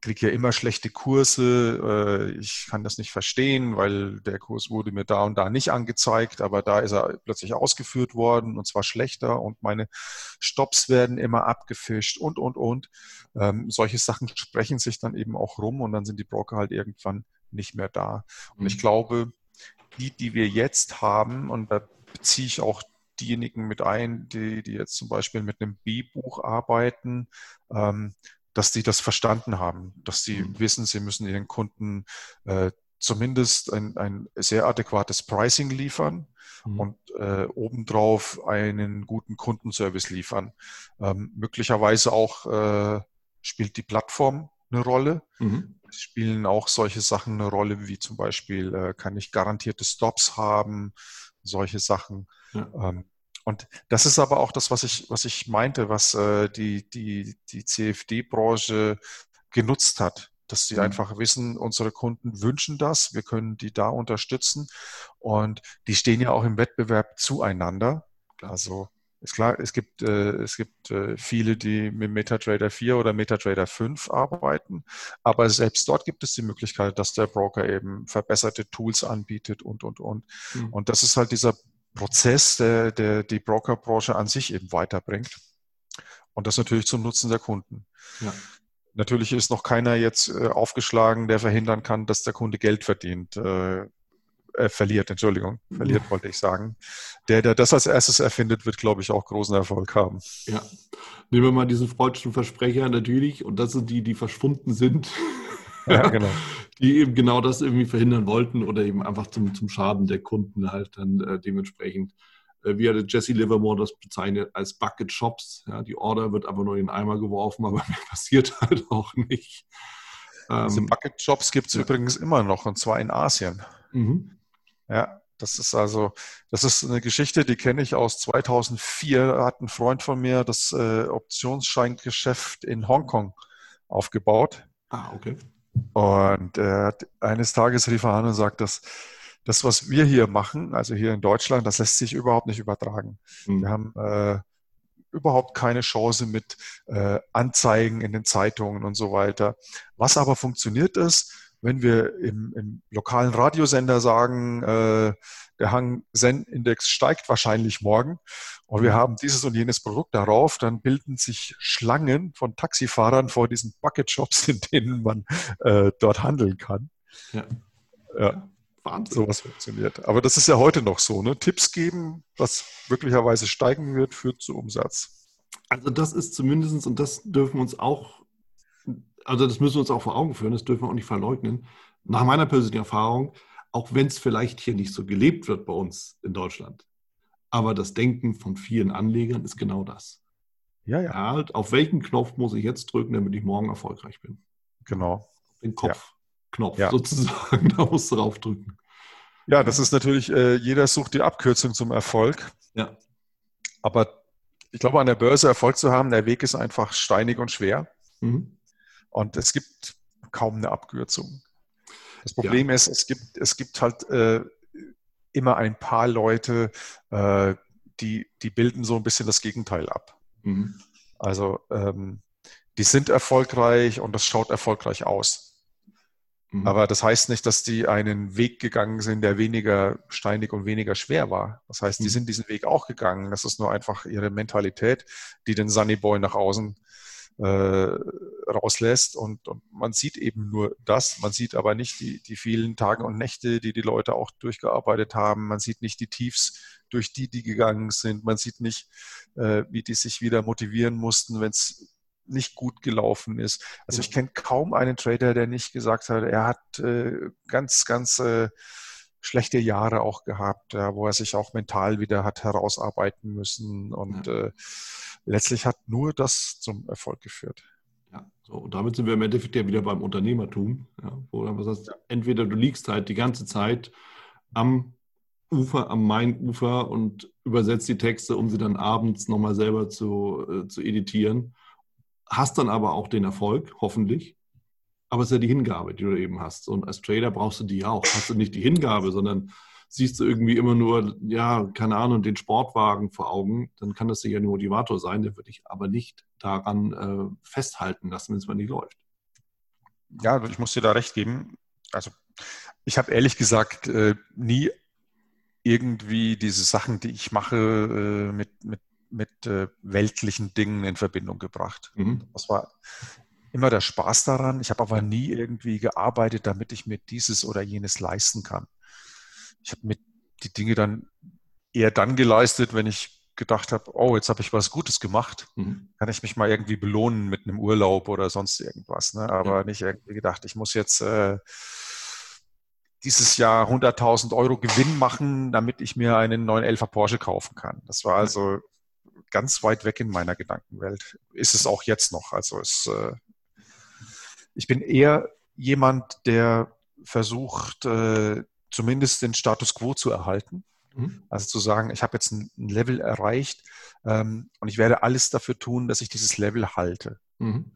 S2: kriege ja immer schlechte Kurse, äh, ich kann das nicht verstehen, weil der Kurs wurde mir da und da nicht angezeigt, aber da ist er plötzlich ausgeführt worden und zwar schlechter und meine Stops werden immer abgefischt und, und, und. Ähm, solche Sachen sprechen sich dann eben auch rum und dann sind die Broker halt irgendwann nicht mehr da. Und ich mhm. glaube, die, die wir jetzt haben, und da beziehe ich auch diejenigen mit ein, die, die jetzt zum Beispiel mit einem B-Buch arbeiten, ähm, dass die das verstanden haben, dass sie mhm. wissen, sie müssen ihren Kunden äh, zumindest ein, ein sehr adäquates Pricing liefern mhm. und äh, obendrauf einen guten Kundenservice liefern. Ähm, möglicherweise auch äh, spielt die Plattform eine Rolle. Mhm. Es spielen auch solche Sachen eine Rolle, wie zum Beispiel, äh, kann ich garantierte Stops haben, solche Sachen. Ja. Ähm, und das ist aber auch das, was ich, was ich meinte, was äh, die, die, die CFD-Branche genutzt hat. Dass sie mhm. einfach wissen, unsere Kunden wünschen das, wir können die da unterstützen. Und die stehen ja auch im Wettbewerb zueinander. Also ist klar, es gibt, äh, es gibt äh, viele, die mit MetaTrader 4 oder MetaTrader 5 arbeiten, aber selbst dort gibt es die Möglichkeit, dass der Broker eben verbesserte Tools anbietet und, und, und. Mhm. Und das ist halt dieser Prozess, der, der die Brokerbranche an sich eben weiterbringt. Und das natürlich zum Nutzen der Kunden. Ja. Natürlich ist noch keiner jetzt äh, aufgeschlagen, der verhindern kann, dass der Kunde Geld verdient. Äh, äh, verliert, Entschuldigung, verliert wollte ich sagen. Der, der das als erstes erfindet, wird, glaube ich, auch großen Erfolg haben.
S1: Ja. Nehmen wir mal diesen freudschen Versprecher natürlich, und das sind die, die verschwunden sind. Ja, genau. die eben genau das irgendwie verhindern wollten oder eben einfach zum, zum Schaden der Kunden halt dann äh, dementsprechend. Äh, wie hatte Jesse Livermore das bezeichnet als Bucket Shops. Ja, die Order wird aber nur in den Eimer geworfen, aber mehr passiert halt auch nicht.
S2: Diese ähm, Bucket Shops gibt es ja. übrigens immer noch und zwar in Asien. Mhm. Ja, das ist also, das ist eine Geschichte, die kenne ich aus 2004. Da hat ein Freund von mir das äh, Optionsscheingeschäft in Hongkong aufgebaut.
S1: Ah, okay.
S2: Und äh, eines Tages rief er an und sagt, dass das, was wir hier machen, also hier in Deutschland, das lässt sich überhaupt nicht übertragen. Mhm. Wir haben äh, überhaupt keine Chance mit äh, Anzeigen in den Zeitungen und so weiter. Was aber funktioniert ist, wenn wir im, im lokalen Radiosender sagen, äh, der Hang-Zen-Index steigt wahrscheinlich morgen und wir mhm. haben dieses und jenes Produkt darauf, dann bilden sich Schlangen von Taxifahrern vor diesen Bucket-Shops, in denen man äh, dort handeln kann. Ja. ja. Wahnsinn. Sowas funktioniert. Aber das ist ja heute noch so. Ne? Tipps geben, was möglicherweise steigen wird, führt zu Umsatz.
S1: Also das ist zumindest, und das dürfen wir uns auch, also das müssen wir uns auch vor Augen führen, das dürfen wir auch nicht verleugnen. Nach meiner persönlichen Erfahrung auch wenn es vielleicht hier nicht so gelebt wird bei uns in Deutschland. Aber das Denken von vielen Anlegern ist genau das. Ja, ja. ja halt, auf welchen Knopf muss ich jetzt drücken, damit ich morgen erfolgreich bin?
S2: Genau.
S1: Den Kopfknopf ja. sozusagen, da musst du draufdrücken.
S2: Ja, das ist natürlich, äh, jeder sucht die Abkürzung zum Erfolg. Ja. Aber ich glaube, an der Börse Erfolg zu haben, der Weg ist einfach steinig und schwer. Mhm. Und es gibt kaum eine Abkürzung. Das Problem ja. ist, es gibt, es gibt halt äh, immer ein paar Leute, äh, die, die bilden so ein bisschen das Gegenteil ab. Mhm. Also ähm, die sind erfolgreich und das schaut erfolgreich aus. Mhm. Aber das heißt nicht, dass die einen Weg gegangen sind, der weniger steinig und weniger schwer war. Das heißt, die mhm. sind diesen Weg auch gegangen. Das ist nur einfach ihre Mentalität, die den Sunny Boy nach außen äh, rauslässt. Und, und, man sieht eben nur das. Man sieht aber nicht die, die vielen Tage und Nächte, die die Leute auch durchgearbeitet haben. Man sieht nicht die Tiefs, durch die die gegangen sind. Man sieht nicht, äh, wie die sich wieder motivieren mussten, wenn es nicht gut gelaufen ist. Also ich kenne kaum einen Trader, der nicht gesagt hat, er hat äh, ganz, ganz äh, schlechte Jahre auch gehabt, ja, wo er sich auch mental wieder hat herausarbeiten müssen. Und ja. äh, letztlich hat nur das zum Erfolg geführt.
S1: Ja, so, und damit sind wir im Endeffekt ja wieder beim Unternehmertum, ja, wo dann was heißt, entweder du liegst halt die ganze Zeit am Ufer, am Main-Ufer und übersetzt die Texte, um sie dann abends nochmal selber zu, äh, zu editieren hast dann aber auch den Erfolg, hoffentlich. Aber es ist ja die Hingabe, die du eben hast. Und als Trader brauchst du die auch. Hast du nicht die Hingabe, sondern siehst du irgendwie immer nur, ja, keine Ahnung, den Sportwagen vor Augen, dann kann das sicher ein Motivator sein, der würde ich aber nicht daran äh, festhalten lassen, wenn es mal nicht läuft.
S2: Ja, ich muss dir da recht geben. Also ich habe ehrlich gesagt äh, nie irgendwie diese Sachen, die ich mache, äh, mit, mit mit äh, weltlichen Dingen in Verbindung gebracht. Mhm. Das war immer der Spaß daran. Ich habe aber nie irgendwie gearbeitet, damit ich mir dieses oder jenes leisten kann. Ich habe mit die Dinge dann eher dann geleistet, wenn ich gedacht habe, oh, jetzt habe ich was Gutes gemacht, mhm. kann ich mich mal irgendwie belohnen mit einem Urlaub oder sonst irgendwas. Ne? Aber ja. nicht irgendwie gedacht, ich muss jetzt äh, dieses Jahr 100.000 Euro Gewinn machen, damit ich mir einen 911er Porsche kaufen kann. Das war also ganz weit weg in meiner Gedankenwelt. Ist es auch jetzt noch. Also es, äh, ich bin eher jemand, der versucht, äh, zumindest den Status quo zu erhalten. Mhm. Also zu sagen, ich habe jetzt ein, ein Level erreicht ähm, und ich werde alles dafür tun, dass ich dieses Level halte. Mhm.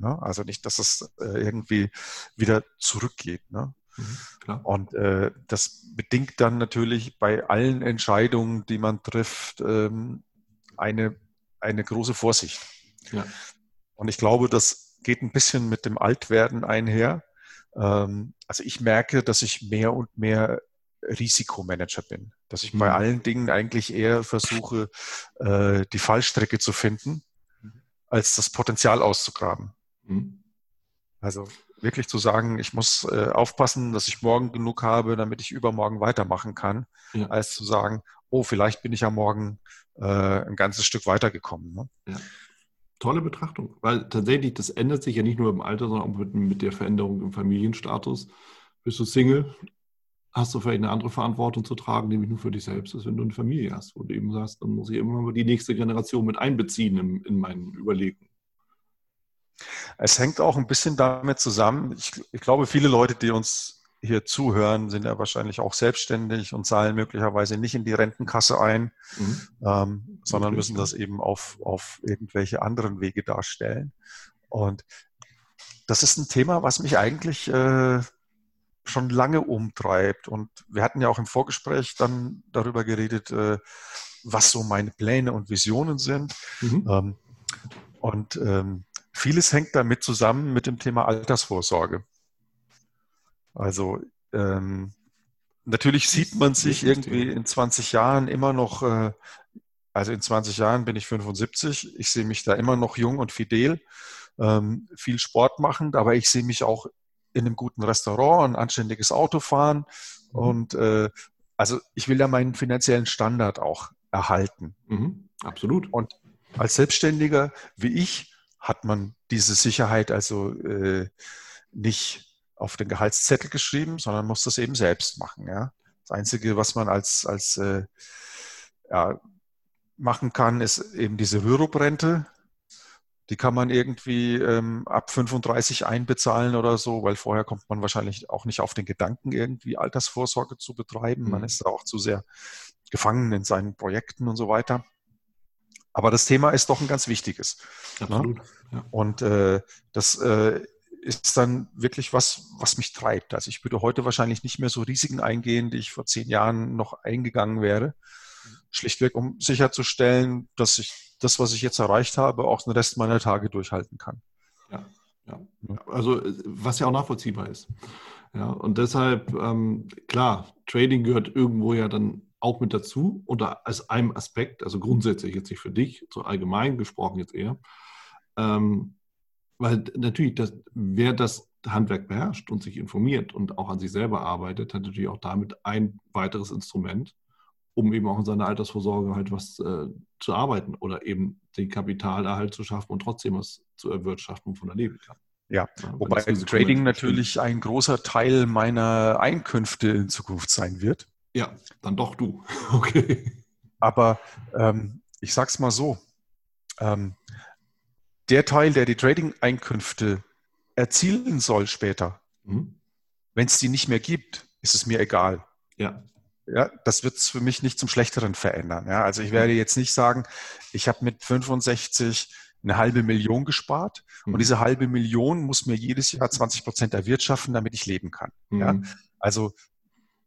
S2: Ja, also nicht, dass es äh, irgendwie wieder zurückgeht. Ne? Mhm, und äh, das bedingt dann natürlich bei allen Entscheidungen, die man trifft, ähm, eine, eine große Vorsicht. Ja. Und ich glaube, das geht ein bisschen mit dem Altwerden einher. Ähm, also ich merke, dass ich mehr und mehr Risikomanager bin, dass ich mhm. bei allen Dingen eigentlich eher versuche, äh, die Fallstrecke zu finden, mhm. als das Potenzial auszugraben. Mhm. Also wirklich zu sagen, ich muss äh, aufpassen, dass ich morgen genug habe, damit ich übermorgen weitermachen kann, ja. als zu sagen, oh, vielleicht bin ich ja morgen äh, ein ganzes Stück weitergekommen. Ne? Ja.
S1: Tolle Betrachtung, weil tatsächlich, das ändert sich ja nicht nur im Alter, sondern auch mit, mit der Veränderung im Familienstatus. Bist du Single, hast du vielleicht eine andere Verantwortung zu tragen, nämlich nur für dich selbst, als wenn du eine Familie hast, wo du eben sagst, dann muss ich immer die nächste Generation mit einbeziehen in, in meinen Überlegungen.
S2: Es hängt auch ein bisschen damit zusammen. Ich, ich, glaube, viele Leute, die uns hier zuhören, sind ja wahrscheinlich auch selbstständig und zahlen möglicherweise nicht in die Rentenkasse ein, mhm. ähm, sondern müssen das eben auf, auf irgendwelche anderen Wege darstellen. Und das ist ein Thema, was mich eigentlich äh, schon lange umtreibt. Und wir hatten ja auch im Vorgespräch dann darüber geredet, äh, was so meine Pläne und Visionen sind. Mhm. Ähm, und ähm, Vieles hängt damit zusammen mit dem Thema Altersvorsorge. Also ähm, natürlich sieht man sich irgendwie in 20 Jahren immer noch, äh, also in 20 Jahren bin ich 75, ich sehe mich da immer noch jung und fidel, ähm, viel Sport machend, aber ich sehe mich auch in einem guten Restaurant, ein anständiges Auto fahren mhm. und äh, also ich will ja meinen finanziellen Standard auch erhalten.
S1: Mhm, absolut.
S2: Und als Selbstständiger wie ich hat man diese Sicherheit also äh, nicht auf den Gehaltszettel geschrieben, sondern muss das eben selbst machen. Ja? Das Einzige, was man als, als äh, ja, machen kann, ist eben diese Rürup-Rente. Die kann man irgendwie ähm, ab 35 einbezahlen oder so, weil vorher kommt man wahrscheinlich auch nicht auf den Gedanken, irgendwie Altersvorsorge zu betreiben. Mhm. Man ist auch zu sehr gefangen in seinen Projekten und so weiter. Aber das Thema ist doch ein ganz wichtiges. Ne? Absolut. Ne? Ja. Und äh, das äh, ist dann wirklich was, was mich treibt. Also ich würde heute wahrscheinlich nicht mehr so Risiken eingehen, die ich vor zehn Jahren noch eingegangen wäre. Schlichtweg, um sicherzustellen, dass ich das, was ich jetzt erreicht habe, auch den Rest meiner Tage durchhalten kann.
S1: Ja, ja. Also was ja auch nachvollziehbar ist. Ja, und deshalb, ähm, klar, Trading gehört irgendwo ja dann auch mit dazu oder als einem Aspekt, also grundsätzlich jetzt nicht für dich, so allgemein gesprochen jetzt eher. Ähm, weil natürlich, das, wer das Handwerk beherrscht und sich informiert und auch an sich selber arbeitet, hat natürlich auch damit ein weiteres Instrument, um eben auch in seiner Altersvorsorge halt was äh, zu arbeiten oder eben den Kapitalerhalt zu schaffen und trotzdem was zu erwirtschaften, wovon er leben kann.
S2: Ja, ja wobei Trading natürlich ein großer Teil meiner Einkünfte in Zukunft sein wird.
S1: Ja, dann doch du. Okay.
S2: Aber ähm, ich sag's mal so: ähm, Der Teil, der die Trading-Einkünfte erzielen soll später, mhm. wenn es die nicht mehr gibt, ist es mir egal.
S1: Ja.
S2: Ja, das wird es für mich nicht zum Schlechteren verändern. Ja, also ich werde jetzt nicht sagen, ich habe mit 65 eine halbe Million gespart mhm. und diese halbe Million muss mir jedes Jahr 20 Prozent erwirtschaften, damit ich leben kann. Mhm. Ja, also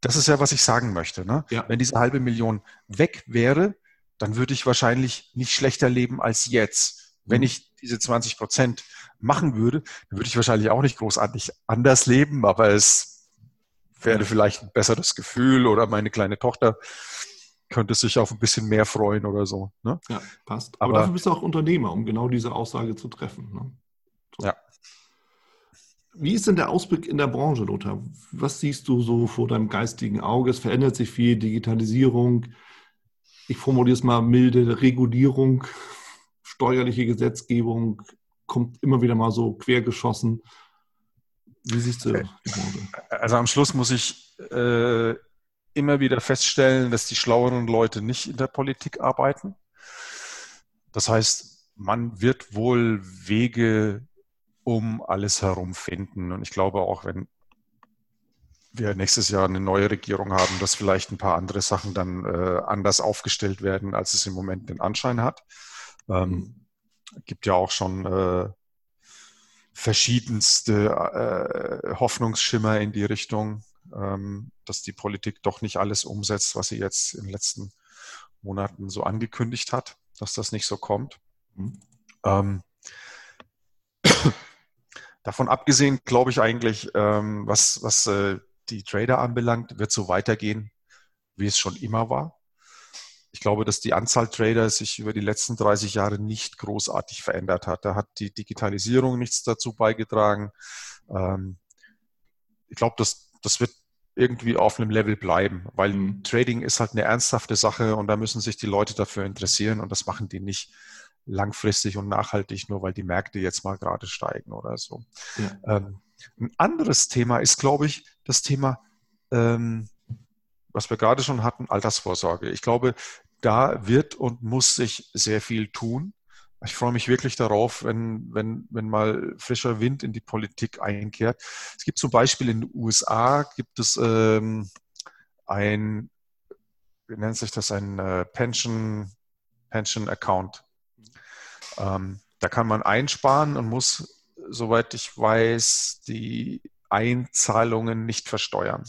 S2: das ist ja, was ich sagen möchte. Ne? Ja. Wenn diese halbe Million weg wäre, dann würde ich wahrscheinlich nicht schlechter leben als jetzt. Wenn mhm. ich diese 20 Prozent machen würde, dann würde ich wahrscheinlich auch nicht großartig anders leben, aber es wäre vielleicht ein besseres Gefühl oder meine kleine Tochter könnte sich auf ein bisschen mehr freuen oder so. Ne?
S1: Ja, passt. Aber, aber, dafür bist du auch Unternehmer, um genau diese Aussage zu treffen. Ne?
S2: So. Ja.
S1: Wie ist denn der Ausblick in der Branche, Lothar? Was siehst du so vor deinem geistigen Auge? Es verändert sich viel, Digitalisierung, ich formuliere es mal milde, Regulierung, steuerliche Gesetzgebung, kommt immer wieder mal so quergeschossen.
S2: Wie siehst du Branche? Also am Schluss muss ich äh, immer wieder feststellen, dass die schlaueren Leute nicht in der Politik arbeiten. Das heißt, man wird wohl Wege um alles herum finden. Und ich glaube auch, wenn wir nächstes Jahr eine neue Regierung haben, dass vielleicht ein paar andere Sachen dann äh, anders aufgestellt werden, als es im Moment den Anschein hat. Ähm, gibt ja auch schon äh, verschiedenste äh, Hoffnungsschimmer in die Richtung, ähm, dass die Politik doch nicht alles umsetzt, was sie jetzt in den letzten Monaten so angekündigt hat, dass das nicht so kommt. Mhm. Ähm, Davon abgesehen glaube ich eigentlich, ähm, was, was äh, die Trader anbelangt, wird so weitergehen, wie es schon immer war. Ich glaube, dass die Anzahl Trader sich über die letzten 30 Jahre nicht großartig verändert hat. Da hat die Digitalisierung nichts dazu beigetragen. Ähm, ich glaube, das, das wird irgendwie auf einem Level bleiben, weil mhm. Trading ist halt eine ernsthafte Sache und da müssen sich die Leute dafür interessieren und das machen die nicht langfristig und nachhaltig, nur weil die Märkte jetzt mal gerade steigen oder so. Ja. Ähm, ein anderes Thema ist, glaube ich, das Thema, ähm, was wir gerade schon hatten, Altersvorsorge. Ich glaube, da wird und muss sich sehr viel tun. Ich freue mich wirklich darauf, wenn, wenn, wenn mal frischer Wind in die Politik einkehrt. Es gibt zum Beispiel in den USA gibt es ähm, ein, wie nennt sich das, ein äh, Pension, Pension Account. Ähm, da kann man einsparen und muss, soweit ich weiß, die Einzahlungen nicht versteuern.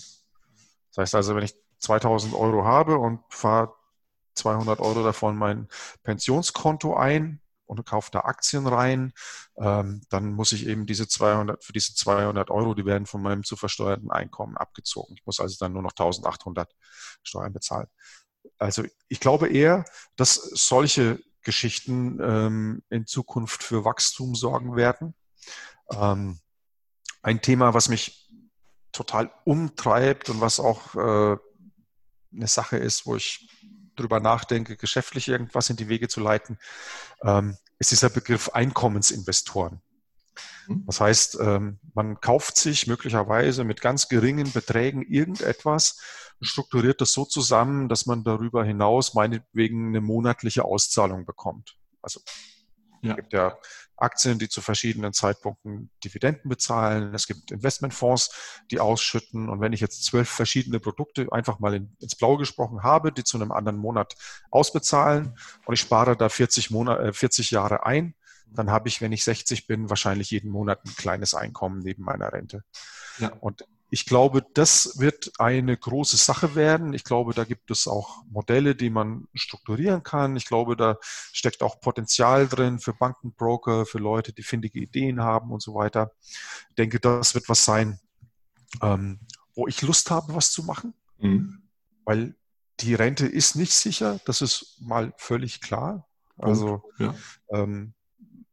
S2: Das heißt also, wenn ich 2000 Euro habe und fahre 200 Euro davon mein Pensionskonto ein und kaufe da Aktien rein, ähm, dann muss ich eben diese 200, für diese 200 Euro, die werden von meinem zu versteuerten Einkommen abgezogen. Ich muss also dann nur noch 1800 Steuern bezahlen. Also ich glaube eher, dass solche Geschichten ähm, in Zukunft für Wachstum sorgen werden. Ähm, ein Thema, was mich total umtreibt und was auch äh, eine Sache ist, wo ich drüber nachdenke, geschäftlich irgendwas in die Wege zu leiten, ähm, ist dieser Begriff Einkommensinvestoren. Mhm. Das heißt, ähm, man kauft sich möglicherweise mit ganz geringen Beträgen irgendetwas, strukturiert das so zusammen, dass man darüber hinaus meinetwegen eine monatliche Auszahlung bekommt. Also ja. es gibt ja Aktien, die zu verschiedenen Zeitpunkten Dividenden bezahlen. Es gibt Investmentfonds, die ausschütten. Und wenn ich jetzt zwölf verschiedene Produkte einfach mal in, ins Blaue gesprochen habe, die zu einem anderen Monat ausbezahlen und ich spare da 40, Monat, äh, 40 Jahre ein, dann habe ich, wenn ich 60 bin, wahrscheinlich jeden Monat ein kleines Einkommen neben meiner Rente. Ja. Und ich glaube, das wird eine große Sache werden. Ich glaube, da gibt es auch Modelle, die man strukturieren kann. Ich glaube, da steckt auch Potenzial drin für Bankenbroker, für Leute, die findige Ideen haben und so weiter. Ich denke, das wird was sein, ähm, wo ich Lust habe, was zu machen. Mhm. Weil die Rente ist nicht sicher, das ist mal völlig klar. Also ja. ähm,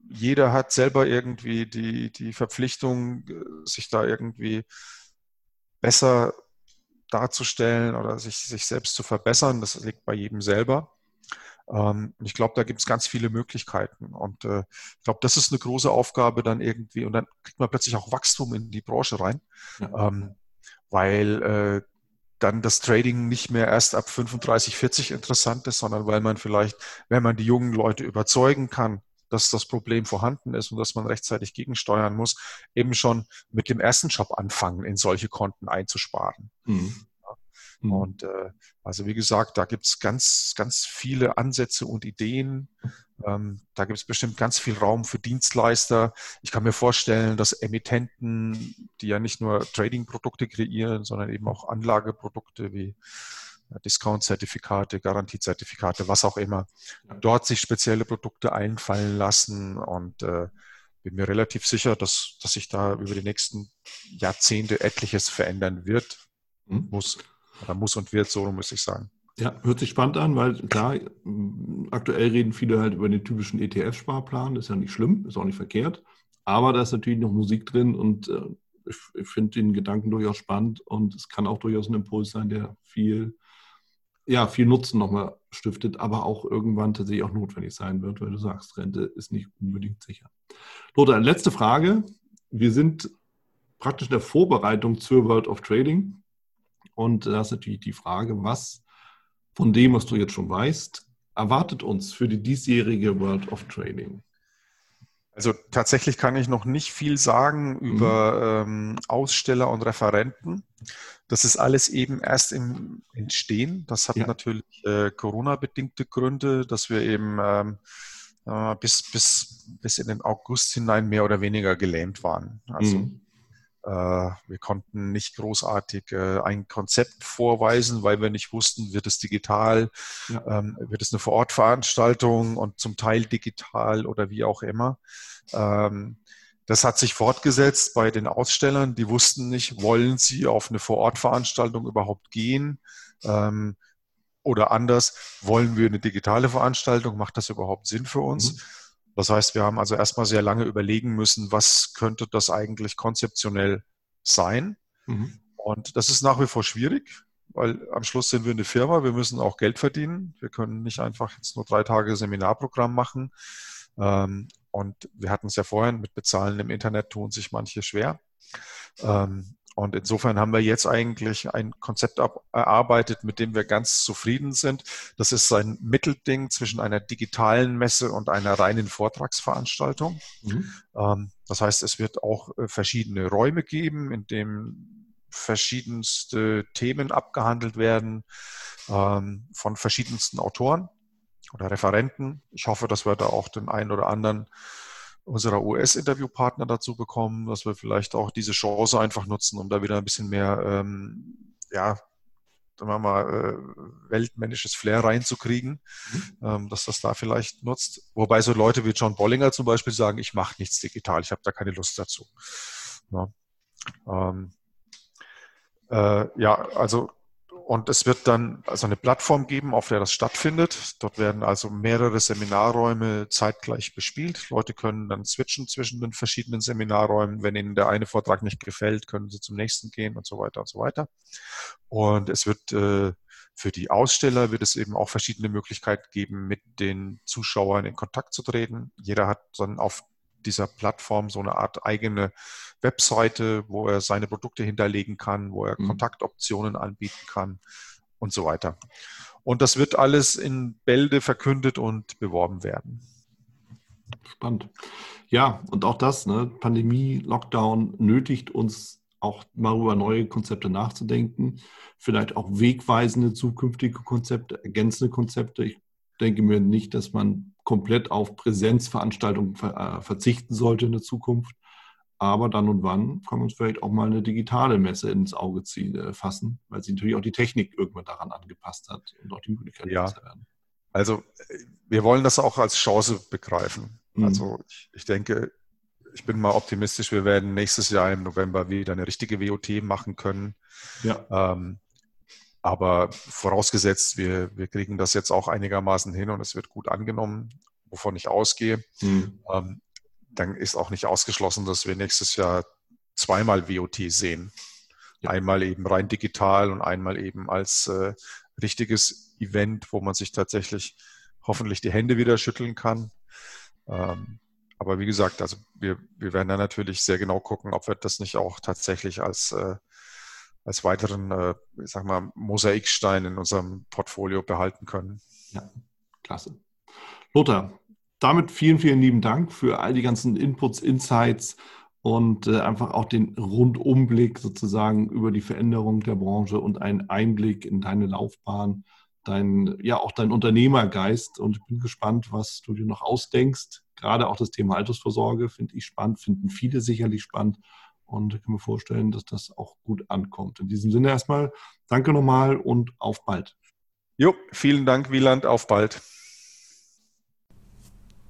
S2: jeder hat selber irgendwie die, die Verpflichtung, äh, sich da irgendwie besser darzustellen oder sich, sich selbst zu verbessern. Das liegt bei jedem selber. Ähm, ich glaube, da gibt es ganz viele Möglichkeiten. Und äh, ich glaube, das ist eine große Aufgabe dann irgendwie. Und dann kriegt man plötzlich auch Wachstum in die Branche rein, ja. ähm, weil äh, dann das Trading nicht mehr erst ab 35, 40 interessant ist, sondern weil man vielleicht, wenn man die jungen Leute überzeugen kann, dass das Problem vorhanden ist und dass man rechtzeitig gegensteuern muss, eben schon mit dem ersten Job anfangen, in solche Konten einzusparen. Mhm. Mhm. Und äh, also wie gesagt, da gibt es ganz, ganz viele Ansätze und Ideen. Ähm, da gibt es bestimmt ganz viel Raum für Dienstleister. Ich kann mir vorstellen, dass Emittenten, die ja nicht nur Trading-Produkte kreieren, sondern eben auch Anlageprodukte wie Discount-Zertifikate, Garantiezertifikate, was auch immer, dort sich spezielle Produkte einfallen lassen und äh, bin mir relativ sicher, dass, dass sich da über die nächsten Jahrzehnte etliches verändern wird, mhm. muss, oder muss und wird, so muss ich sagen.
S1: Ja, hört sich spannend an, weil klar, aktuell reden viele halt über den typischen ETF-Sparplan, das ist ja nicht schlimm, ist auch nicht verkehrt, aber da ist natürlich noch Musik drin und äh, ich, ich finde den Gedanken durchaus spannend und es kann auch durchaus ein Impuls sein, der viel ja, viel Nutzen nochmal stiftet, aber auch irgendwann tatsächlich auch notwendig sein wird, weil du sagst, Rente ist nicht unbedingt sicher. Lothar, letzte Frage. Wir sind praktisch in der Vorbereitung zur World of Trading. Und da ist natürlich die Frage, was von dem, was du jetzt schon weißt, erwartet uns für die diesjährige World of Trading?
S2: Also tatsächlich kann ich noch nicht viel sagen über mhm. ähm, Aussteller und Referenten. Das ist alles eben erst im Entstehen. Das hat ja. natürlich äh, Corona-bedingte Gründe, dass wir eben ähm, äh, bis, bis, bis in den August hinein mehr oder weniger gelähmt waren. Also mhm. Äh, wir konnten nicht großartig äh, ein Konzept vorweisen, weil wir nicht wussten, wird es digital, ja. ähm, wird es eine Vorortveranstaltung und zum Teil digital oder wie auch immer. Ähm, das hat sich fortgesetzt bei den Ausstellern. Die wussten nicht, wollen sie auf eine Vorortveranstaltung überhaupt gehen? Ähm, oder anders, wollen wir eine digitale Veranstaltung? Macht das überhaupt Sinn für uns? Mhm. Das heißt, wir haben also erstmal sehr lange überlegen müssen, was könnte das eigentlich konzeptionell sein? Mhm. Und das ist nach wie vor schwierig, weil am Schluss sind wir eine Firma, wir müssen auch Geld verdienen. Wir können nicht einfach jetzt nur drei Tage Seminarprogramm machen. Ähm, und wir hatten es ja vorhin, mit Bezahlen im Internet tun sich manche schwer. Ähm, und insofern haben wir jetzt eigentlich ein Konzept erarbeitet, mit dem wir ganz zufrieden sind. Das ist ein Mittelding zwischen einer digitalen Messe und einer reinen Vortragsveranstaltung. Mhm. Ähm, das heißt, es wird auch äh, verschiedene Räume geben, in denen verschiedenste Themen abgehandelt werden ähm, von verschiedensten Autoren oder Referenten. Ich hoffe, dass wir da auch den einen oder anderen unserer US-Interviewpartner dazu bekommen, dass wir vielleicht auch diese Chance einfach nutzen, um da wieder ein bisschen mehr, ähm, ja, sagen wir mal, äh, weltmännisches Flair reinzukriegen, mhm. ähm, dass das da vielleicht nutzt. Wobei so Leute wie John Bollinger zum Beispiel sagen, ich mache nichts digital, ich habe da keine Lust dazu. Ja, ähm, äh, ja also und es wird dann also eine Plattform geben, auf der das stattfindet. Dort werden also mehrere Seminarräume zeitgleich bespielt. Leute können dann switchen zwischen den verschiedenen Seminarräumen. Wenn ihnen der eine Vortrag nicht gefällt, können sie zum nächsten gehen und so weiter und so weiter. Und es wird äh, für die Aussteller wird es eben auch verschiedene Möglichkeiten geben, mit den Zuschauern in Kontakt zu treten. Jeder hat dann auf dieser Plattform so eine Art eigene Webseite, wo er seine Produkte hinterlegen kann, wo er mhm. Kontaktoptionen anbieten kann und so weiter. Und das wird alles in Bälde verkündet und beworben werden.
S1: Spannend. Ja, und auch das, ne, Pandemie, Lockdown nötigt uns auch mal über neue Konzepte nachzudenken, vielleicht auch wegweisende zukünftige Konzepte, ergänzende Konzepte. Ich denke mir nicht, dass man komplett auf Präsenzveranstaltungen ver verzichten sollte in der Zukunft. Aber dann und wann kann man uns vielleicht auch mal eine digitale Messe ins Auge ziehen, äh, fassen, weil sich natürlich auch die Technik irgendwann daran angepasst hat und auch die Möglichkeiten
S2: ja. besser werden. Also wir wollen das auch als Chance begreifen. Mhm. Also ich, ich denke, ich bin mal optimistisch, wir werden nächstes Jahr im November wieder eine richtige WOT machen können. Ja. Ähm, aber vorausgesetzt, wir, wir kriegen das jetzt auch einigermaßen hin und es wird gut angenommen, wovon ich ausgehe. Mhm. Ähm, dann ist auch nicht ausgeschlossen, dass wir nächstes Jahr zweimal VOT sehen. Ja. Einmal eben rein digital und einmal eben als äh, richtiges Event, wo man sich tatsächlich hoffentlich die Hände wieder schütteln kann. Ähm, aber wie gesagt, also wir, wir werden da natürlich sehr genau gucken, ob wir das nicht auch tatsächlich als, äh, als weiteren, äh, ich sag mal, Mosaikstein in unserem Portfolio behalten können.
S1: Ja, klasse. Lothar, damit vielen, vielen lieben Dank für all die ganzen Inputs, Insights und äh, einfach auch den Rundumblick sozusagen über die Veränderung der Branche und einen Einblick in deine Laufbahn, dein, ja auch dein Unternehmergeist. Und ich bin gespannt, was du dir noch ausdenkst. Gerade auch das Thema Altersvorsorge finde ich spannend, finden viele sicherlich spannend. Und ich kann mir vorstellen, dass das auch gut ankommt. In diesem Sinne erstmal danke nochmal und auf bald.
S2: Jo, vielen Dank, Wieland. Auf bald.